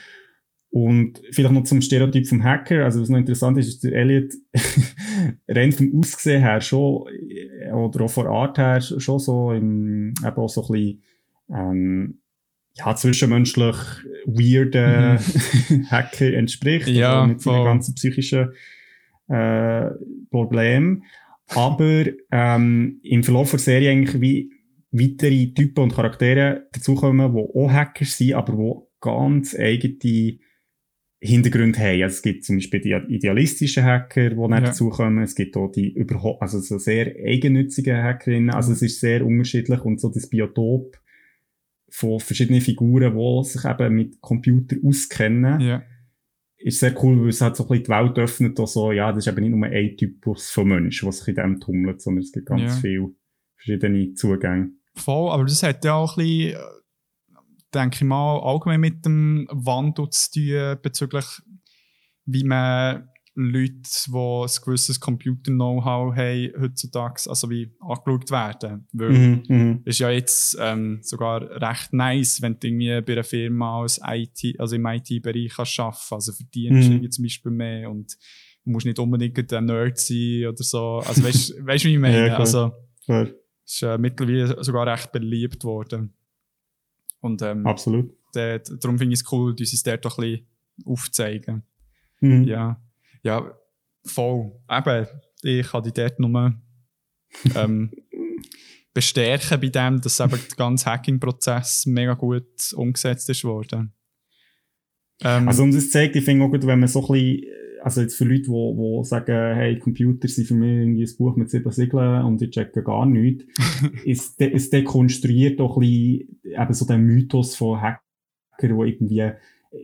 Und vielleicht noch zum Stereotyp vom Hacker. Also, was noch interessant ist, ist der Elliot rein vom Aussehen her schon, äh, oder auch von Art her schon so im, eben auch so ein bisschen, ähm, ja, zwischenmenschlich weirden mhm. Hacker entspricht. Ja, mit seinen ganzen psychischen, äh, Problemen. Aber, ähm, im Verlauf der Serie eigentlich wie weitere Typen und Charaktere dazukommen, die auch Hacker sind, aber die ganz eigene Hintergründe haben. Also es gibt zum Beispiel die idealistischen Hacker, die ja. dazukommen. Es gibt auch die überhaupt, also so sehr eigennützigen Hackerinnen. Also es ist sehr unterschiedlich und so das Biotop von verschiedenen Figuren, die sich eben mit Computer auskennen, ja. ist sehr cool, weil es halt so ein bisschen die Welt öffnet, auch so, ja, das ist eben nicht nur ein Typus von Mensch, der sich in dem tummelt, sondern es gibt ganz ja. viele verschiedene Zugänge. Voll, aber das hat ja auch ein bisschen denke ich mal, allgemein mit dem Wandel zu tun bezüglich, wie man Leute, die ein gewisses Computer-Know-how haben, heutzutage, also wie angeschaut werden. Weil mhm, mhm. ist ja jetzt ähm, sogar recht nice, wenn du irgendwie bei einer Firma als IT, also im IT-Bereich arbeiten kannst. Also verdienst du zum Beispiel mehr und musst nicht unbedingt ein Nerd sein oder so. Also weißt du, wie ich meine? Ja, also, klar. ist äh, mittlerweile sogar recht beliebt worden. Und, ähm, Absolut. Darum finde ich es cool, dass es dort doch ein bisschen aufzeigen. Mhm. Ja. Ja, voll. Eben, ich kann die dort nur ähm, bestärken bei dem, dass eben der ganze Hacking-Prozess mega gut umgesetzt ist worden. Ähm, also und es zeigt, ich finde auch gut, wenn man so ein bisschen also jetzt für Leute, die, die sagen, hey, Computer sind für mich irgendwie ein Buch mit sieben Siegeln und ich checke gar nichts, ist, de, es dekonstruiert doch ein bisschen eben so den Mythos von Hacker, die irgendwie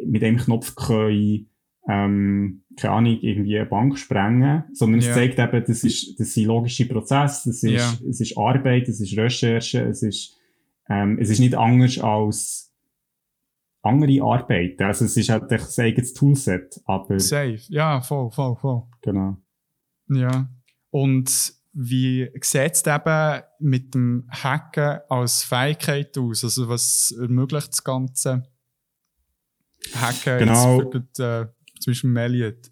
mit einem Knopf können, ähm, keine Ahnung, irgendwie eine Bank sprengen, sondern es zeigt eben, das ist, das sind logische Prozesse, das ist, ja. es ist Arbeit, es ist Recherche, es ist, ähm, es ist nicht anders als andere Arbeiten. Also es ist halt ein eigenes Toolset, aber... Safe, ja, voll, voll, voll. Genau. Ja. Und wie sieht es eben mit dem Hacken als Fähigkeit aus? Also was ermöglicht das Ganze? Hacken genau. jetzt für, äh, zwischen Elliot?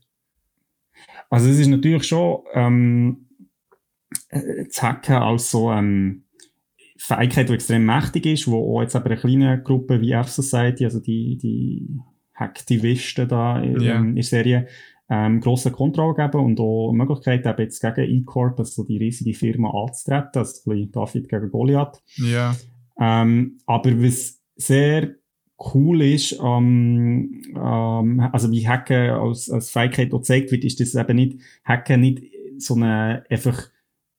Also es ist natürlich schon... Ähm, äh, zu hacken als so ähm, Fähigkeit, die extrem mächtig ist, wo auch jetzt aber eine kleine Gruppe wie F-Society, also die, die Hacktivisten da in, Ja. in der Serie, ähm, grosse Kontrolle geben und auch die Möglichkeit eben jetzt gegen E-Corp, also die riesige Firma anzutreten, also ein bisschen David gegen Goliath. Ja. Ähm, aber was sehr cool ist, ähm, ähm, also wie Hacken als, als Fähigkeit auch gezeigt wird, ist, dass eben nicht, Hacken nicht so eine, einfach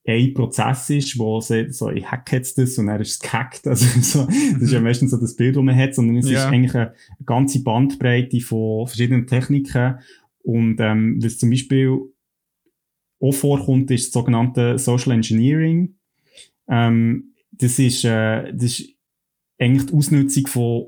ein Prozess ist, wo sie, so, ich hack jetzt das und er ist es gehackt. Also, so, das ist ja meistens so das Bild, das man hat, sondern es Ja. ist eigentlich eine ganze Bandbreite von verschiedenen Techniken. Und, ähm, was zum Beispiel auch vorkommt, ist das sogenannte Social Engineering. Ähm, das ist, äh, das ist eigentlich die Ausnutzung von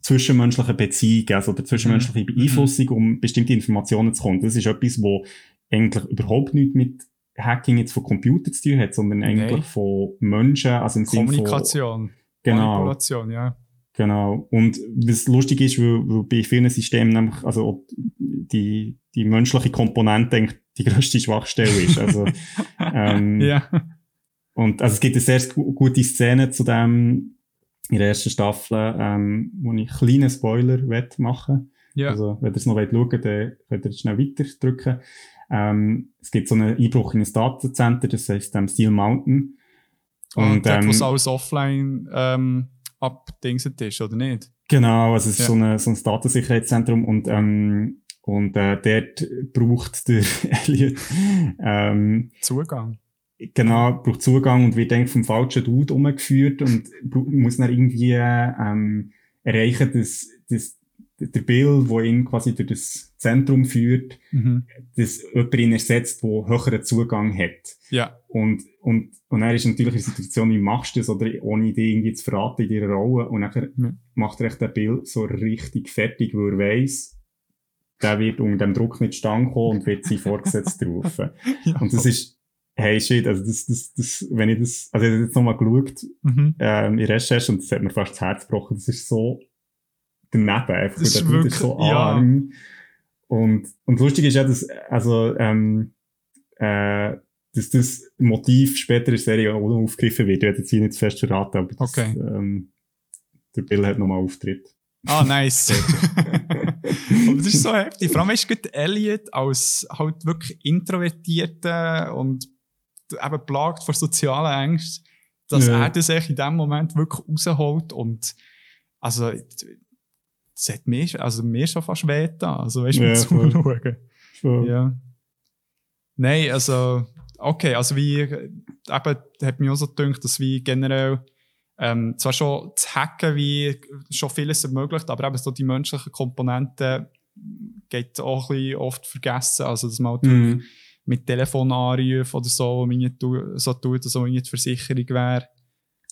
zwischenmenschlichen Beziehungen, also der zwischenmenschliche Beeinflussung, um bestimmte Informationen zu kommen. Das ist etwas, wo eigentlich überhaupt nichts mit Hacking jetzt von Computern zu tun hat, sondern eigentlich Nein. von Menschen, also im Sinne von... Kommunikation. Genau. Manipulation, ja. Genau. Und was lustig ist, weil, weil bei vielen Systemen nämlich, also die, die menschliche Komponente eigentlich die grösste Schwachstelle ist. Also, ähm, Ja. und also es gibt eine sehr gu- gute Szene zu dem in der ersten Staffel, ähm, wo ich kleinen Spoiler machen Ja. Also, wenn ihr es noch wollt schauen dann könnt ihr schnell weiter drücken. Ähm, es gibt so einen Einbruch in ein Datacenter, das heisst ähm, Steel Mountain. und dort, ähm, wo es alles offline ähm, abdingset ist, oder nicht? Genau, also es ist Ja. so, eine, so ein Datensicherheitszentrum und, ähm, und äh, dort braucht der Elliot ähm, Zugang. genau, braucht Zugang und wird eigentlich vom falschen Dude umgeführt und muss dann irgendwie ähm, erreichen, dass, dass der Bill, wo ihn quasi durch das Zentrum führt, Mhm. dass jemand ihn ersetzt, der höheren Zugang hat. Ja. Und, und, und er ist natürlich in der Situation, wie machst du das, oder ohne die irgendwie zu verraten in deiner Rolle. Und dann Ja. macht er echt den Bill so richtig fertig, weil er weiss, der wird unter dem Druck nicht stand kommen und wird sie vorgesetzt rufen. ja. Und das ist, hey shit, also das, das, das, wenn ich das, also ich habe jetzt nochmal geschaut, Mhm. ähm, in Recherche und das hat mir fast das Herz gebrochen, das ist so daneben, einfach, Das ist wirklich- so ja. arm. Und, und lustig ist ja, dass, also, ähm, äh, dass das Motiv später in der Serie auch noch aufgegriffen wird. Ich werde jetzt hier nicht zu fest verraten, aber das, Okay. ähm, der Bill hat nochmal Auftritt. Ah, nice. Aber das ist so heftig. Vor allem ist gut Elliot als halt wirklich introvertierter und eben plagt vor sozialen Ängsten, dass Ja. er das echt in dem Moment wirklich rausholt und also das hat mir, also mir schon fast weh da. Also weißt du, voll. zuschauen. So. Ja. Nein, also, okay, also wie, äh, eben, hat mir auch so gedacht, dass wie generell, ähm, zwar schon das Hacken wie schon vieles ermöglicht, aber eben so die menschliche Komponente geht auch ein bisschen oft vergessen. Also, dass man halt Mhm. mit Telefon anrufen oder so, wenn man tu- so tut, als ob man die Versicherung wäre,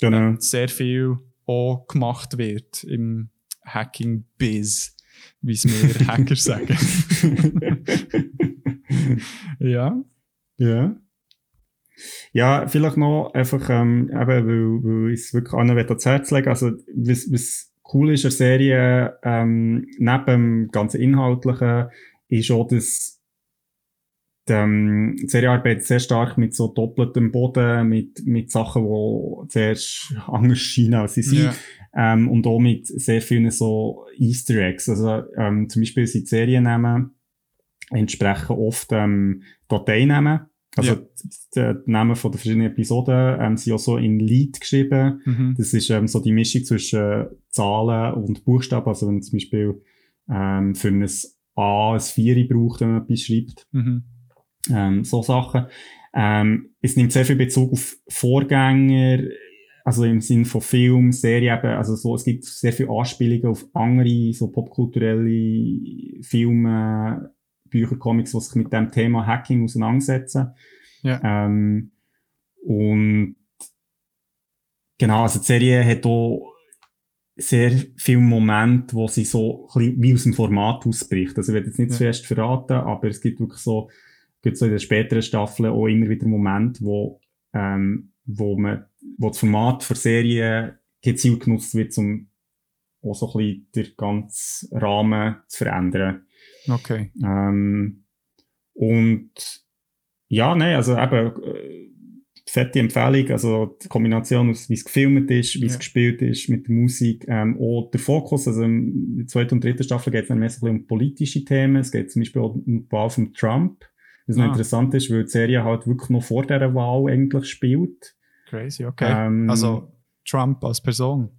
Genau. sehr viel auch gemacht wird im Hacking-Biz, wie es mir Hacker sagen. ja. Ja. Ja, vielleicht noch einfach, ähm, eben, weil, weil ich es wirklich will ans Herz legen Also, was, was cool ist an der Serie, ähm, neben dem ganzen Inhaltlichen, ist auch, die, ähm, die Serie arbeitet sehr stark mit so doppeltem Boden, mit, mit Sachen, die zuerst anders scheinen, als sie sind. Ja. Ähm, und auch mit sehr vielen so Easter Eggs. Also, ähm, zum Beispiel sind die Seriennamen entsprechen oft ähm, Dateinamen. Also Ja. die, die Namen von den verschiedenen Episoden ähm, sind auch so in Lied geschrieben. Mhm. Das ist ähm, so die Mischung zwischen Zahlen und Buchstaben. Also wenn man zum Beispiel ähm, für ein A ein Vieri braucht, wenn man etwas schreibt. Mhm. Ähm, so Sachen. Ähm, es nimmt sehr viel Bezug auf Vorgänger, also im Sinn von Film, Serie eben, also so, es gibt sehr viele Anspielungen auf andere, so popkulturelle Filme, Bücher, Comics, die sich mit dem Thema Hacking auseinandersetzen. Ja. Ähm, und genau, also die Serie hat auch sehr viele Momente, wo sie so ein bisschen wie aus dem Format ausbricht. Also ich werde jetzt nicht Ja. zu fest verraten, aber es gibt wirklich so, gibt so in den späteren Staffeln auch immer wieder Momente, wo, ähm, wo man, wo das Format für Serien gezielt genutzt wird, um auch so ein bisschen den ganzen Rahmen zu verändern. Okay. Ähm, und ja, nein, also eben, äh, fette Empfehlung, also die Kombination aus, wie es gefilmt ist, wie es ja. gespielt ist, mit der Musik, ähm, auch der Fokus, also in der zweiten und dritten Staffel geht es dann mehr so um politische Themen, es geht zum Beispiel auch um die Wahl von Trump, was ah. noch interessant ist, weil die Serie halt wirklich noch vor dieser Wahl eigentlich spielt. Crazy, okay. Ähm, also Trump als Person?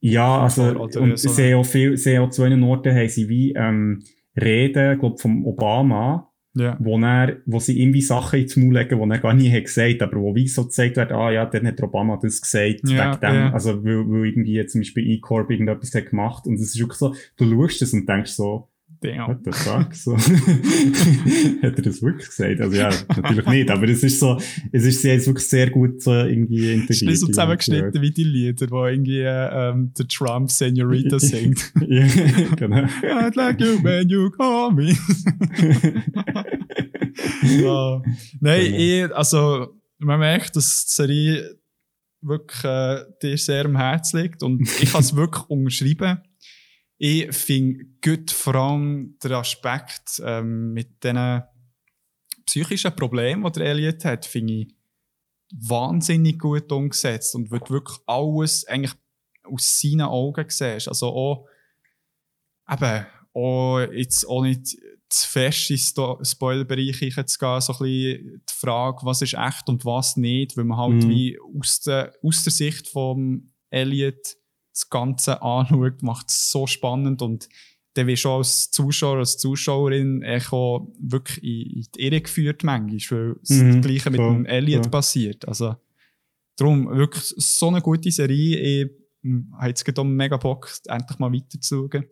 Ja, also und so sehr viel, sehr zu einem Orten haben sie wie ähm, Reden, glaube vom Obama, yeah. wo, er, wo sie irgendwie Sachen ins Maul legen, die er gar nie hat gesagt aber wo wie so gezeigt wird, ah ja, dann hat Obama das gesagt, yeah, wegen dem, yeah. also weil, weil irgendwie zum Beispiel E-Corp irgendetwas hat gemacht und es ist wirklich so, du schaust es und denkst so, Damn. What the fuck? So. Hat er das wirklich gesagt? Also ja, natürlich nicht, aber es ist so, es ist jetzt wirklich sehr gut so irgendwie integriert. Es ist so zusammengeschnitten wie die Lieder, wo irgendwie ähm, der Trump Senorita singt. ja, genau. I'd like you when you call me. oh. Nein, genau. ich, also man merkt, dass die Serie wirklich äh, dir sehr am Herzen liegt und ich kann es wirklich unterschreiben ich finde gut vor allem der Aspekt ähm, mit diesen psychischen Problemen, die der Elliot hat, finde ich wahnsinnig gut umgesetzt und wird wirklich alles eigentlich aus seinen Augen siehst. Also auch, eben, auch jetzt auch nicht zu fest in den Spoilerbereich zu gehen, so ein bisschen die Frage, was ist echt und was nicht, weil man halt mm. wie aus der, aus der Sicht von Elliot das Ganze anschaut, macht es so spannend und dann wirst du als Zuschauer, als Zuschauerin auch wirklich in, die Irre geführt manchmal, weil es mhm, das Gleiche mit dem Elliot so. passiert. Also, darum wirklich so eine gute Serie. Ich habe jetzt gerade mega Bock, endlich mal weiterzuschauen.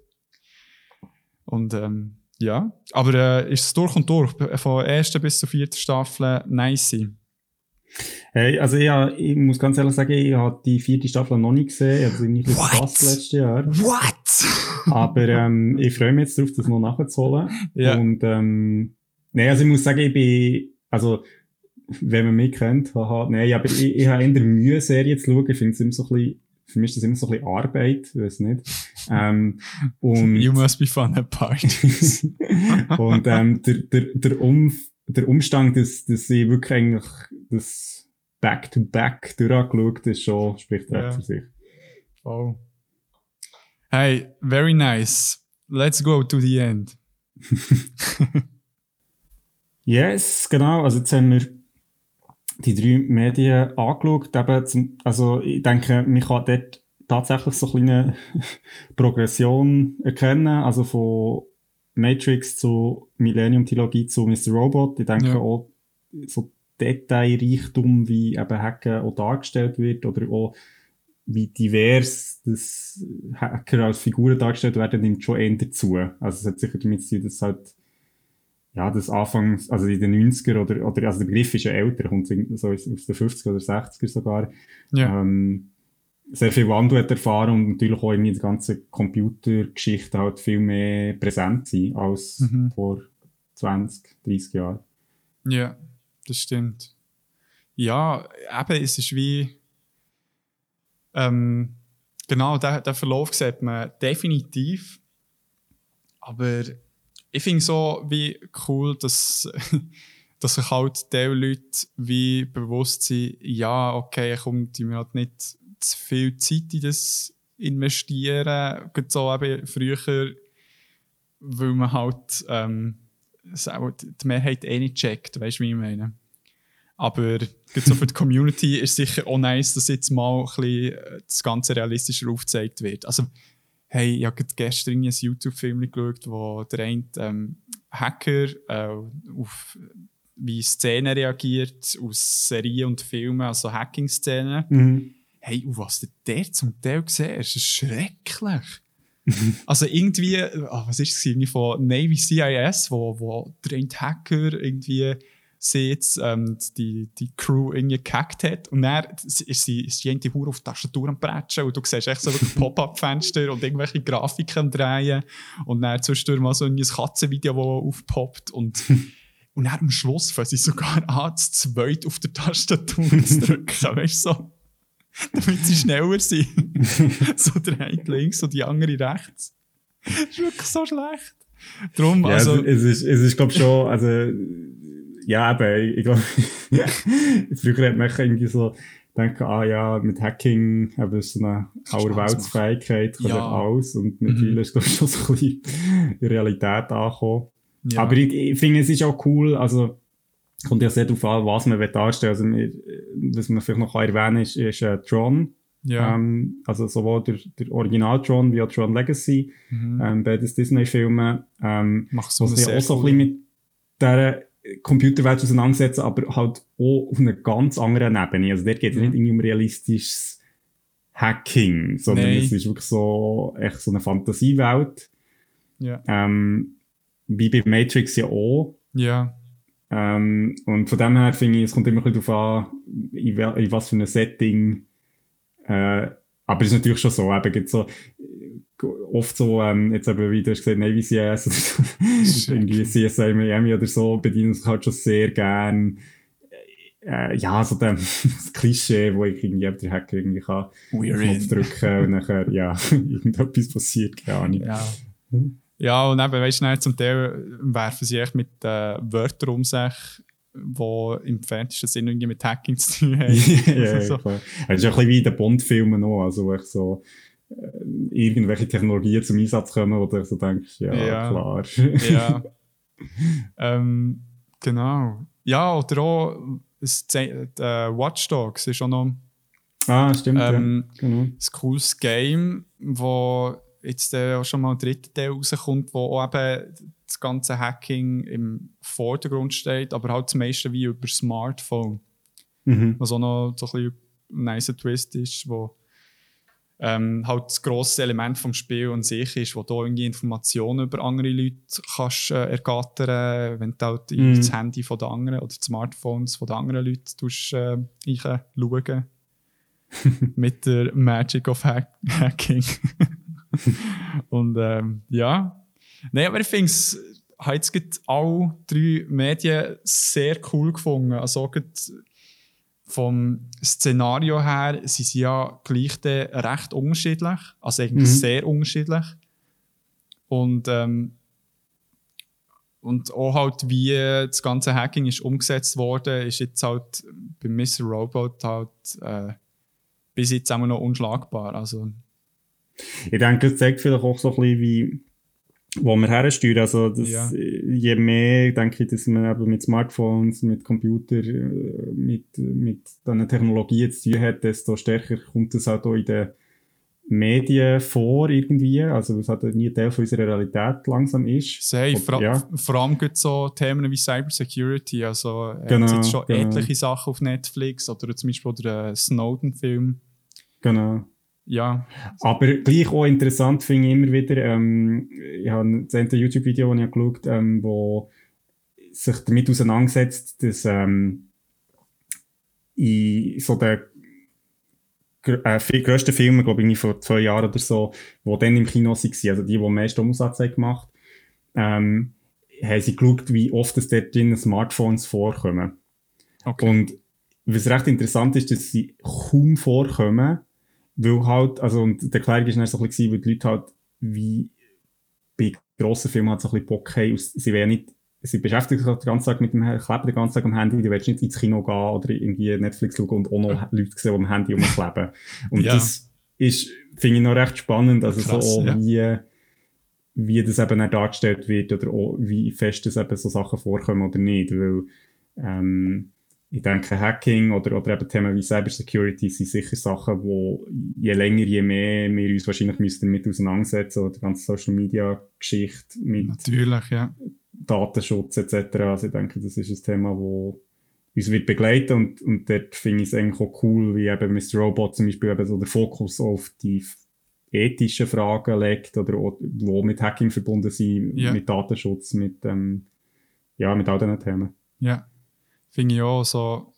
Und ähm, ja, aber äh, ist es durch und durch, von ersten bis zur vierten Staffel nice. Hey, also ich, ich muss ganz ehrlich sagen, ich habe die vierte Staffel noch nicht gesehen. Also nicht verpasst letztes Jahr. What? Aber ähm, ich freue mich jetzt darauf, das noch nachzuholen. Ja. Und ähm, nee, also ich muss sagen, ich bin, also wenn man mich kennt, haha, nee, aber ich, ich habe eher Mühe, Serien zu schauen. Ich finde es immer so ein bisschen, für mich ist das immer so ein bisschen Arbeit, ich weiß nicht. Ähm, und, you must be fun at parties. und ähm, der, der, der Umf der Umstand, dass, dass ich wirklich eigentlich das Back-to-Back durchgeschaut ist, schon spricht recht ja. für sich. Oh. Hey, very nice. Let's go to the end. yes, genau. Also jetzt haben wir die drei Medien angeschaut. Eben zum, also ich denke, man kann dort tatsächlich so eine kleine Progression erkennen. Also von Matrix zu Millennium-Trilogie zu Mr. Robot. Ich denke ja. auch so Detailreichtum, wie eben Hacken auch dargestellt wird oder auch wie divers das Hacker als Figuren dargestellt werden, nimmt schon eher dazu. Also es hat sicher damit zu tun, dass halt ja, das Anfangs, also in den 90er oder, oder also der Begriff ist ja älter, kommt so aus den 50er oder 60er sogar. Ja. Ähm, sehr viel Wandel hat erfahren und natürlich auch in der ganzen Computergeschichte halt viel mehr präsent sein als mhm. vor 20, 30 Jahren. Ja, das stimmt. Ja, eben, es ist wie, ähm, genau, der, der Verlauf sieht man definitiv, aber ich finde so wie cool, dass, dass sich halt die Leute wie bewusst sind, ja, okay, kommt mir halt nicht zu viel Zeit in das investieren. Gerade so eben früher, weil man halt ähm, die Mehrheit eh nicht checkt, weißt du, wie ich meine? Aber so für die Community ist sicher auch nice, dass jetzt mal ein bisschen äh, das Ganze realistischer aufgezeigt wird. Also, hey, ich habe gestern ein YouTube-Film geschaut, wo der eine ähm, Hacker äh, auf wie Szenen reagiert aus Serien und Filmen, also Hacking-Szenen. Mhm hey, und was der zum Teil gesehen ist, schrecklich. also irgendwie, oh, was ist es irgendwie von Navy CIS, wo, wo der Hacker irgendwie sieht, ähm, die, die Crew irgendwie gehackt hat und dann ist sie, ist die Hure auf die Tastatur am Bretschen und du siehst echt so wirklich Pop-Up-Fenster und irgendwelche Grafiken am Drehen und dann zwischendurch mal so ein Katzenvideo, das aufpoppt und und dann am Schluss fangen sie sogar an, zu zweit auf der Tastatur zu drücken, weißt du, so. damit sie schneller sind. so der eine links und die andere rechts. Das ist wirklich so schlecht. Drum, ja, also. Es, es ist, es ist glaube schon, also, ja, eben, ich glaube, früher hat man irgendwie so denken, ah ja, mit Hacking eben so eine Allerweltsfähigkeit kann ja alles und mittlerweile mhm. ist das schon so ein bisschen in Realität angekommen. Ja. Aber ich, ich finde, es ist auch cool, also kommt ja sehr darauf an, was man darstellen will. Also, was man vielleicht noch erwähnen kann, ist, ist äh, Tron. Ja. Ähm, also sowohl der, der Original Tron wie auch Tron Legacy, mhm. ähm, beides Disney-Filme. Ähm, so was ja auch so ein bisschen mit dieser Computerwelt auseinandersetzen, aber halt auch auf einer ganz anderen Ebene. Also dort geht es mhm. nicht irgendwie um realistisches Hacking, sondern Nein. es ist wirklich so, echt so eine Fantasiewelt. Ja. Ähm, wie bei Matrix ja auch. Ja. Ähm, und von dem her finde ich, es kommt immer ein bisschen darauf an, in, in was für ein Setting. Äh, aber es ist natürlich schon so, eben gibt so, oft so, ähm, jetzt eben, wie du hast gesagt, Navy CS oder irgendwie CSI Miami oder so, bedienen sich halt schon sehr gern, äh, ja, so dem, das Klischee, wo ich irgendwie der Hacker irgendwie kann, Knopf drücken und nachher, ja, irgendetwas passiert, keine Ahnung. Ja. Ja, und eben, weißt du, zum Teil werfen sie echt mit äh, Wörtern um sich, die im entferntesten Sinne irgendwie mit Hacking zu tun haben. ja, ja, so. klar. Es ist ein bisschen wie in den Bond-Filmen noch, also echt so äh, irgendwelche Technologien zum Einsatz kommen, wo du so denkst, ja, ja. klar. ja. ähm, genau. Ja, oder auch das, äh, Watch Dogs ist auch noch Ah, stimmt, ähm, ja. Genau. Ein cooles Game, wo jetzt äh, auch schon mal ein dritter Teil rauskommt, wo auch eben das ganze Hacking im Vordergrund steht, aber halt das meiste wie über Smartphone. Mhm. Was auch noch so ein, ein nice Twist ist, wo ähm, halt das grosse Element vom Spiel an sich ist, wo du irgendwie Informationen über andere Leute kannst äh, ergattern, wenn du halt mhm. das Handy von den anderen oder die Smartphones von den anderen Leuten tust, äh, schauen. mit der Magic of Hack Hacking. und ähm, ja. Nein, aber ich finde es, habe jetzt alle drei Medien sehr cool gefunden. Also vom Szenario her sind sie ja gleich recht unterschiedlich. Also eigentlich mhm. sehr unterschiedlich. Und, ähm, und auch halt, wie das ganze Hacking ist umgesetzt worden, ist jetzt halt bei Mr. Robot halt äh, bis jetzt immer noch unschlagbar. Also, ich denke, es zeigt vielleicht auch so ein bisschen, wie, wo wir hersteuern. Also, das, ja. je mehr, denke ich, dass man eben mit Smartphones, mit Computer, äh, mit, mit diesen Technologien zu tun hat, desto stärker kommt es halt auch in den Medien vor irgendwie, also was halt nie Teil von unserer Realität langsam ist. Sehr, vor, ja. vor allem gibt so Themen wie Cybersecurity, also äh, genau, jetzt schon genau. etliche Sachen auf Netflix oder zum Beispiel der Snowden-Film. Genau. Ja. Aber gleich auch interessant finde ich immer wieder, ähm, ich habe ein YouTube-Video, das ich geschaut habe, ähm, wo sich damit auseinandersetzt, dass ähm, in so den äh, grössten Filmen, glaube ich, vor zwei Jahren oder so, die dann im Kino waren, also die, die am meisten Umsatz haben gemacht ähm, haben sie geschaut, wie oft es dort drin Smartphones vorkommen. Okay. Und was recht interessant ist, dass sie kaum vorkommen, weil halt, also, und die Erklärung war dann so ein bisschen, weil die Leute halt, wie bei grossen Filmen halt so ein bisschen Bock haben, sie wollen nicht, sie beschäftigen sich halt den ganzen Tag mit dem, kleben den ganzen Tag am Handy, die willst nicht ins Kino gehen oder irgendwie Netflix schauen und auch noch Leute sehen, die am Handy rumkleben. Und ja. das ist, finde ich noch recht spannend, also Krass, so auch, ja. wie, wie das eben auch dargestellt wird oder auch, wie fest das eben so Sachen vorkommen oder nicht, weil, ähm, ich denke, Hacking oder, oder eben Themen wie Cybersecurity sind sicher Sachen, wo je länger, je mehr wir uns wahrscheinlich müssen damit auseinandersetzen oder die ganze Social Media Geschichte mit Natürlich, ja. Datenschutz etc. Also ich denke, das ist ein Thema, wo uns wird begleiten und, und dort finde ich es eigentlich auch cool, wie eben Mr. Robot zum Beispiel eben so den Fokus auf die ethischen Fragen legt oder wo mit Hacking verbunden sind, ja. mit Datenschutz, mit, ähm, ja, mit all diesen Themen. Ja finde ich auch so,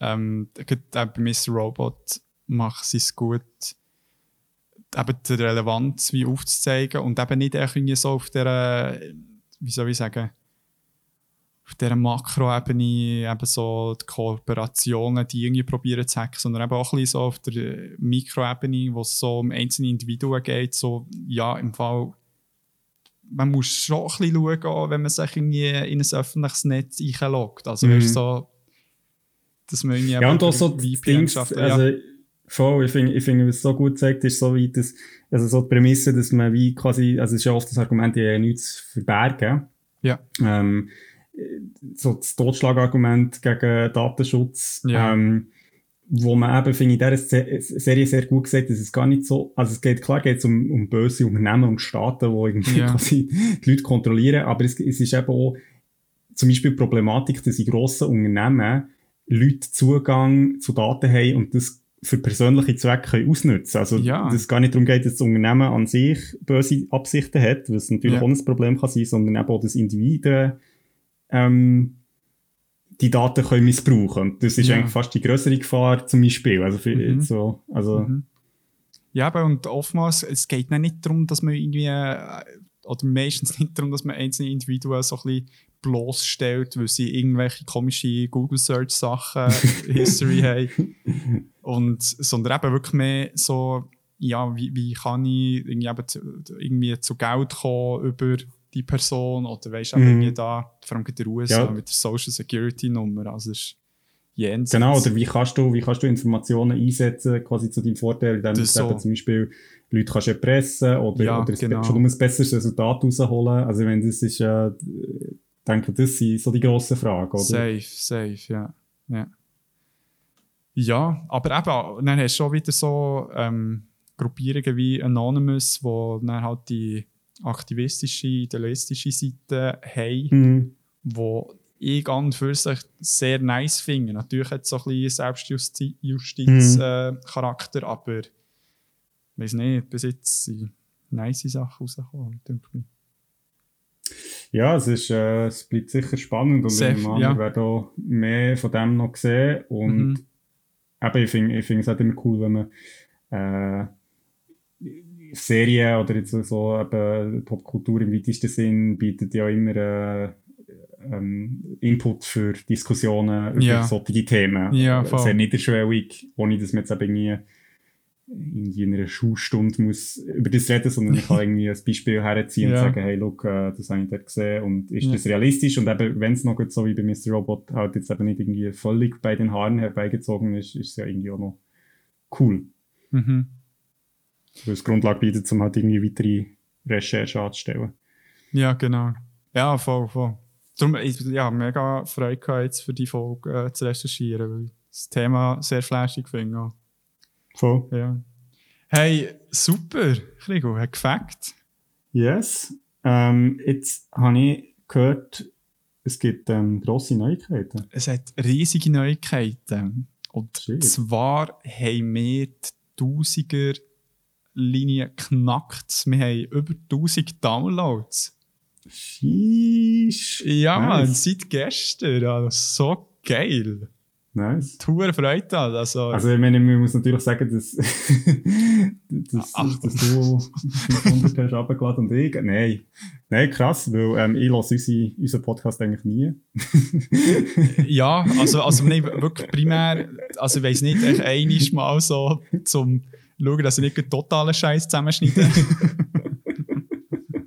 ähm, bei Mr. Robot macht es gut, eben die Relevanz wie aufzuzeigen und eben nicht irgendwie so auf der, wie soll ich sagen, auf dieser Makroebene eben so die Kooperationen, die irgendwie probieren zu hacken, sondern eben auch ein bisschen so auf der Mikroebene, wo es so um einzelne Individuen geht, so, ja, im Fall man muss schon ein bisschen schauen, wenn man sich irgendwie in ein öffentliches Netz einloggt. Also, Mhm. so, dass man irgendwie Ja, und auch so Dings, also, ja. voll, ich finde, ich finde, was so gut zeigt, ist so wie das, also so die Prämisse, dass man wie quasi, also es ist ja oft das Argument, die haben ja nichts zu verbergen. Ja. Ähm, so das Totschlagargument gegen Datenschutz, Ja. ähm, wo man eben, finde ich, in dieser Se- Serie sehr gut gesagt, dass es gar nicht so, also es geht, klar geht es um, um böse Unternehmen und Staaten, die irgendwie Ja. quasi die Leute kontrollieren, aber es, es ist eben auch zum Beispiel die Problematik, dass in grossen Unternehmen Leute Zugang zu Daten haben und das für persönliche Zwecke ausnutzen Also, Ja. dass es gar nicht darum geht, dass das Unternehmen an sich böse Absichten hat, was natürlich Ja. auch ein Problem kann sein, sondern eben auch, dass Individuen ähm, die Daten können missbrauchen. Und das ist Ja. eigentlich fast die größere Gefahr zum Beispiel. Also, für, Mhm. so, also Mhm. Ja, aber und oftmals, es geht nicht darum, dass man irgendwie, äh, oder meistens nicht darum, dass man einzelne Individuen so ein bisschen bloßstellt, weil sie irgendwelche komische Google-Search-Sachen, History haben. Und, sondern eben wirklich mehr so, ja, wie, wie kann ich irgendwie, eben zu, irgendwie zu Geld kommen über die Person oder weißt du, Mhm. da, vor allem in der USA Ja. mit der Social Security Nummer, also ist jenseits. Genau, oder wie kannst du, wie kannst du Informationen einsetzen, quasi zu deinem Vorteil, indem du so. zum Beispiel Leute kannst erpressen oder, Ja, oder genau. schon um ein besseres Resultat rausholen. Also wenn das ist, äh, ich denke, das sind so die grossen Fragen, oder? Safe, safe, ja. Ja, ja aber eben, dann hast du schon wieder so ähm, Gruppierungen wie Anonymous, wo dann halt die aktivistische, idealistische Seite haben, Mhm. wo ich an und für sich sehr nice finde. Natürlich hat es so ein bisschen Mhm. Selbstjustiz-Charakter, aber ich weiß nicht, bis jetzt sind nice Sachen rausgekommen, denke ich. Ja, es, ist, äh, es bleibt sicher spannend und Safe, ich meine, ja. wir werden auch mehr von dem noch sehen. Und Mhm. eben, ich finde ich finde es auch immer cool, wenn man äh, Serien oder jetzt so eben Popkultur im weitesten Sinn bietet ja immer äh, ähm, Input für Diskussionen über Ja. solche Themen. Ja, Äh, voll. Sehr niederschwellig, ohne dass man jetzt eben irgendwie irgendwie in einer Schulstunde muss über das reden, sondern ich kann irgendwie ein Beispiel herziehen Ja. und sagen, hey, look, äh, das habe ich dort gesehen und ist Ja. das realistisch? Und eben, wenn es noch gut so wie bei Mr. Robot halt jetzt eben nicht irgendwie völlig bei den Haaren herbeigezogen ist, ist es ja irgendwie auch noch cool. Mhm. Weil es Grundlage bietet, um halt irgendwie weitere Recherche anzustellen. Ja, genau. Ja, voll, voll. Darum, ich ja, mega Freude gehabt, jetzt für die Folge äh, zu recherchieren, weil ich das Thema sehr flashig finde. auch. Voll. Ja. Hey, super, Krigo, hat gefällt. Yes. Ähm, jetzt habe ich gehört, es gibt ähm, grosse Neuigkeiten. Es hat riesige Neuigkeiten. Und Shit. zwar haben wir die Tausiger-Linie geknackt. Wir haben über 1000 Downloads. Sheesh. Ja, Mann, Nice. seit gestern. Also, so geil. Nice. Tour Freude. an. Also, Also, ich meine, man muss natürlich sagen, dass, dass, Ach. dass du 500 hast runtergeladen und ich. Nein. Nein, krass, weil ähm, ich höre unsere, unseren Podcast eigentlich nie. Ja, also, also nee, wirklich primär, also ich weiss nicht, echt einiges Mal so zum schauen, dass ich nicht totalen Scheiß zusammenschneide.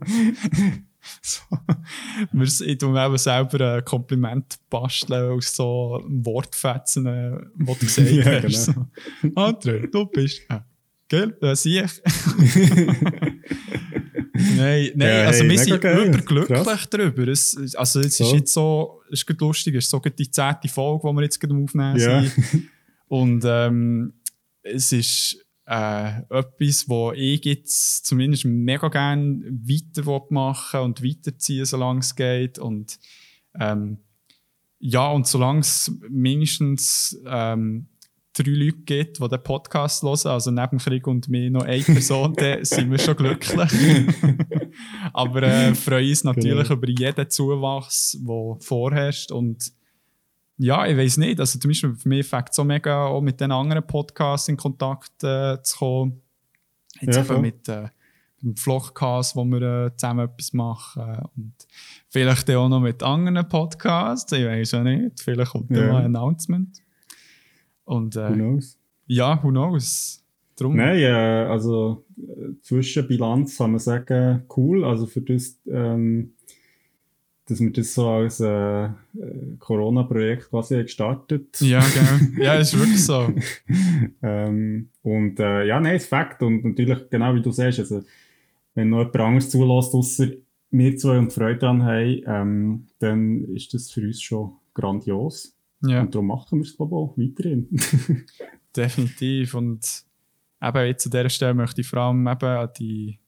so. Wir- Ich tue mir eben selber ein Kompliment basteln aus so Wortfetzen, äh, die du gesagt Ja, hast. So, André, du bist... Äh, gell? Das sehe ich. Nein, nein Ja, also hey, wir sind geil. überglücklich Krass. darüber. Es, also es So. ist jetzt so, es ist gerade lustig, es ist so die zehnte Folge, die wir jetzt gerade aufnehmen Ja. sind. Und ähm, es ist äh, etwas, wo ich jetzt zumindest mega gerne weiter machen und weiterziehen, solange es geht. Und ähm, ja, und solange es mindestens ähm, drei Leute gibt, die den Podcast hören, also neben Krieg und mir noch eine Person, dann sind wir schon glücklich. Aber äh, freuen uns natürlich Genau. über jeden Zuwachs, der vorherrscht. Und ja, ich weiß nicht, also zum Beispiel für mich fängt es so mega auch mit den anderen Podcasts in Kontakt äh, zu kommen. Jetzt Ja, eben mit äh, dem Vlogcast, wo wir äh, zusammen etwas machen. Und vielleicht auch noch mit anderen Podcasts, ich weiß ja nicht. Vielleicht kommt Ja. ein Announcement. Und Who äh, knows? ja, who knows? Drum. Nein, also äh, Zwischenbilanz kann man sagen, cool. Also für das, ähm, dass wir das so als äh, äh, Corona-Projekt quasi gestartet Ja, genau. Ja, ist wirklich so. ähm, und äh, ja, nein, ist Fakt. Und natürlich, genau wie du sagst, also, wenn noch jemand anderes zulässt, außer wir zwei und Freude daran haben, ähm, dann ist das für uns schon grandios. Ja, Und darum machen wir es, glaube ich, auch weiterhin. definitiv. Und eben jetzt an dieser Stelle möchte ich vor allem eben an die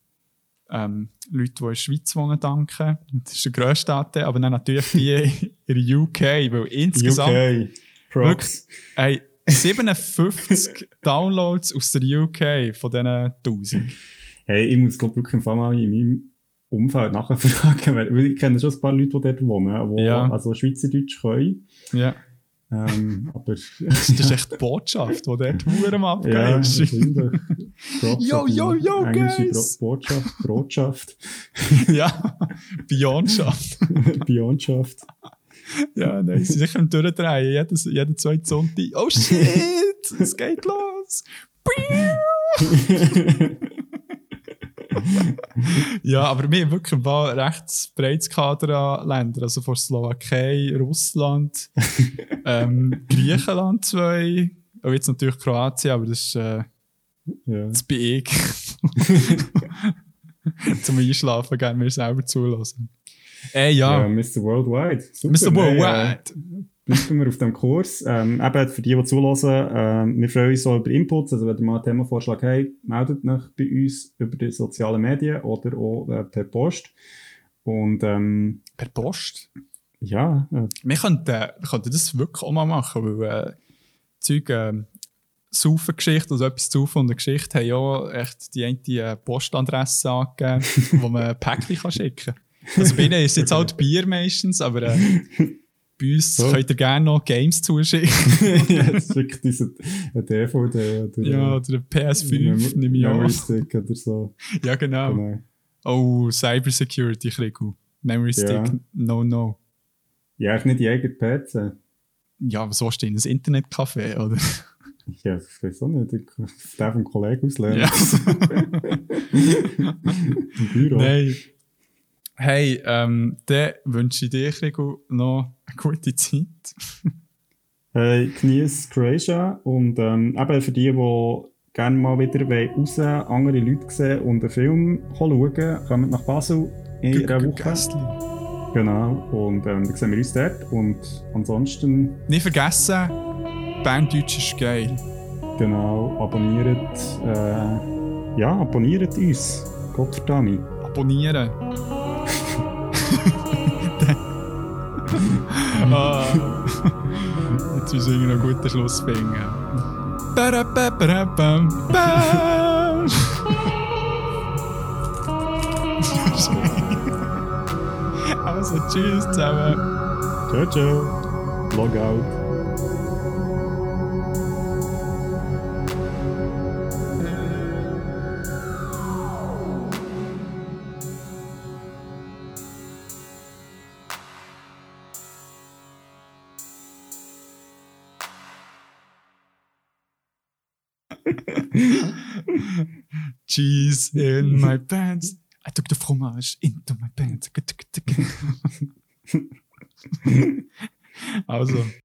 ähm, Leute, die in der Schweiz wohnen, danken. Das ist der grösste Anteil, aber dann natürlich die in der UK, weil insgesamt UK, Props. Hey, 57 Downloads aus der UK von diesen 1000. Hey, ich muss glaub, wirklich im Fall mal in meinem Umfeld nachfragen, weil ich kenne schon ein paar Leute, die dort wohnen, die Ja. also Schweizerdeutsch können. Ja, Ähm, aber das ist echt die Botschaft, die dort Huren am ja. Props Yo, yo, yo, englische guys. Botschaft, Brotschaft, ja, Beyondschaft. Beyondschaft. Ja, nein, sie sicher am Durchdrehen. Jedes, jeden zweiten Sonntag. Oh shit, es geht los. Ja, aber wir haben wirklich ein paar recht breites Kader an Ländern. Also von Slowakei, Russland, ähm, Griechenland zwei. Und jetzt natürlich Kroatien, aber das ist, äh, ja. das bin ich. Zum Einschlafen gerne mir selber zulassen. Äh, ja, ja, Mr. Worldwide. Super, Mr. nein, Worldwide. Äh, bleiben wir auf dem Kurs. Ähm, eben für die, die zulassen, ähm, wir freuen uns auch über Inputs. Also, wenn ihr mal einen Themenvorschlag habt, meldet euch bei uns über die sozialen Medien oder auch äh, per Post. Und ähm, Per Post. ja, äh, Wir könnten, könnten das wirklich auch mal machen, weil äh, Zeug, äh, Saufen-Geschichte, also etwas Saufen und eine Geschichte, haben ja echt die eine äh, Postadresse angegeben, wo man ein Päckchen kann schicken kann. Also bei ihnen ist jetzt halt Bier meistens, aber äh, bei uns So. könnt ihr gerne noch Games zuschicken. ja, jetzt wirklich diese ein DVD oder ja, oder ein PS5 nehme ich Memory an. Stick oder so. Ja, genau. Genau. Oh, Cybersecurity, Krigu. Memory Stick, Ja. no, no. Ja, ich nicht die eigene PC. Ja, was willst du in ein Internetcafé, oder? Ja, ich weiß auch nicht. Ich darf vom Kollegen auslernen. Ja. Im Büro. Nein. Hey, ähm, dann wünsche ich dir, Rigo, noch eine gute Zeit. Hey, genieß Croatia und ähm, eben für die, die gerne mal wieder raus andere Leute sehen und einen Film schauen, kommt nach Basel in einer Woche. Genau, und ähm, dann sehen wir uns dort. Und ansonsten, Nicht vergessen, Banddeutsch ist geil. genau, abonniert, äh, ja, abonniert uns. Gott verdammt. Abonnieren. ah. Jetzt müssen wir einen guten Schluss finden. Ba-da-ba-ba-da-bam, bam. Also, tschüss zusammen. Ciao, ciao. Log Cheese in my pants. I took the fromage into my pants. also.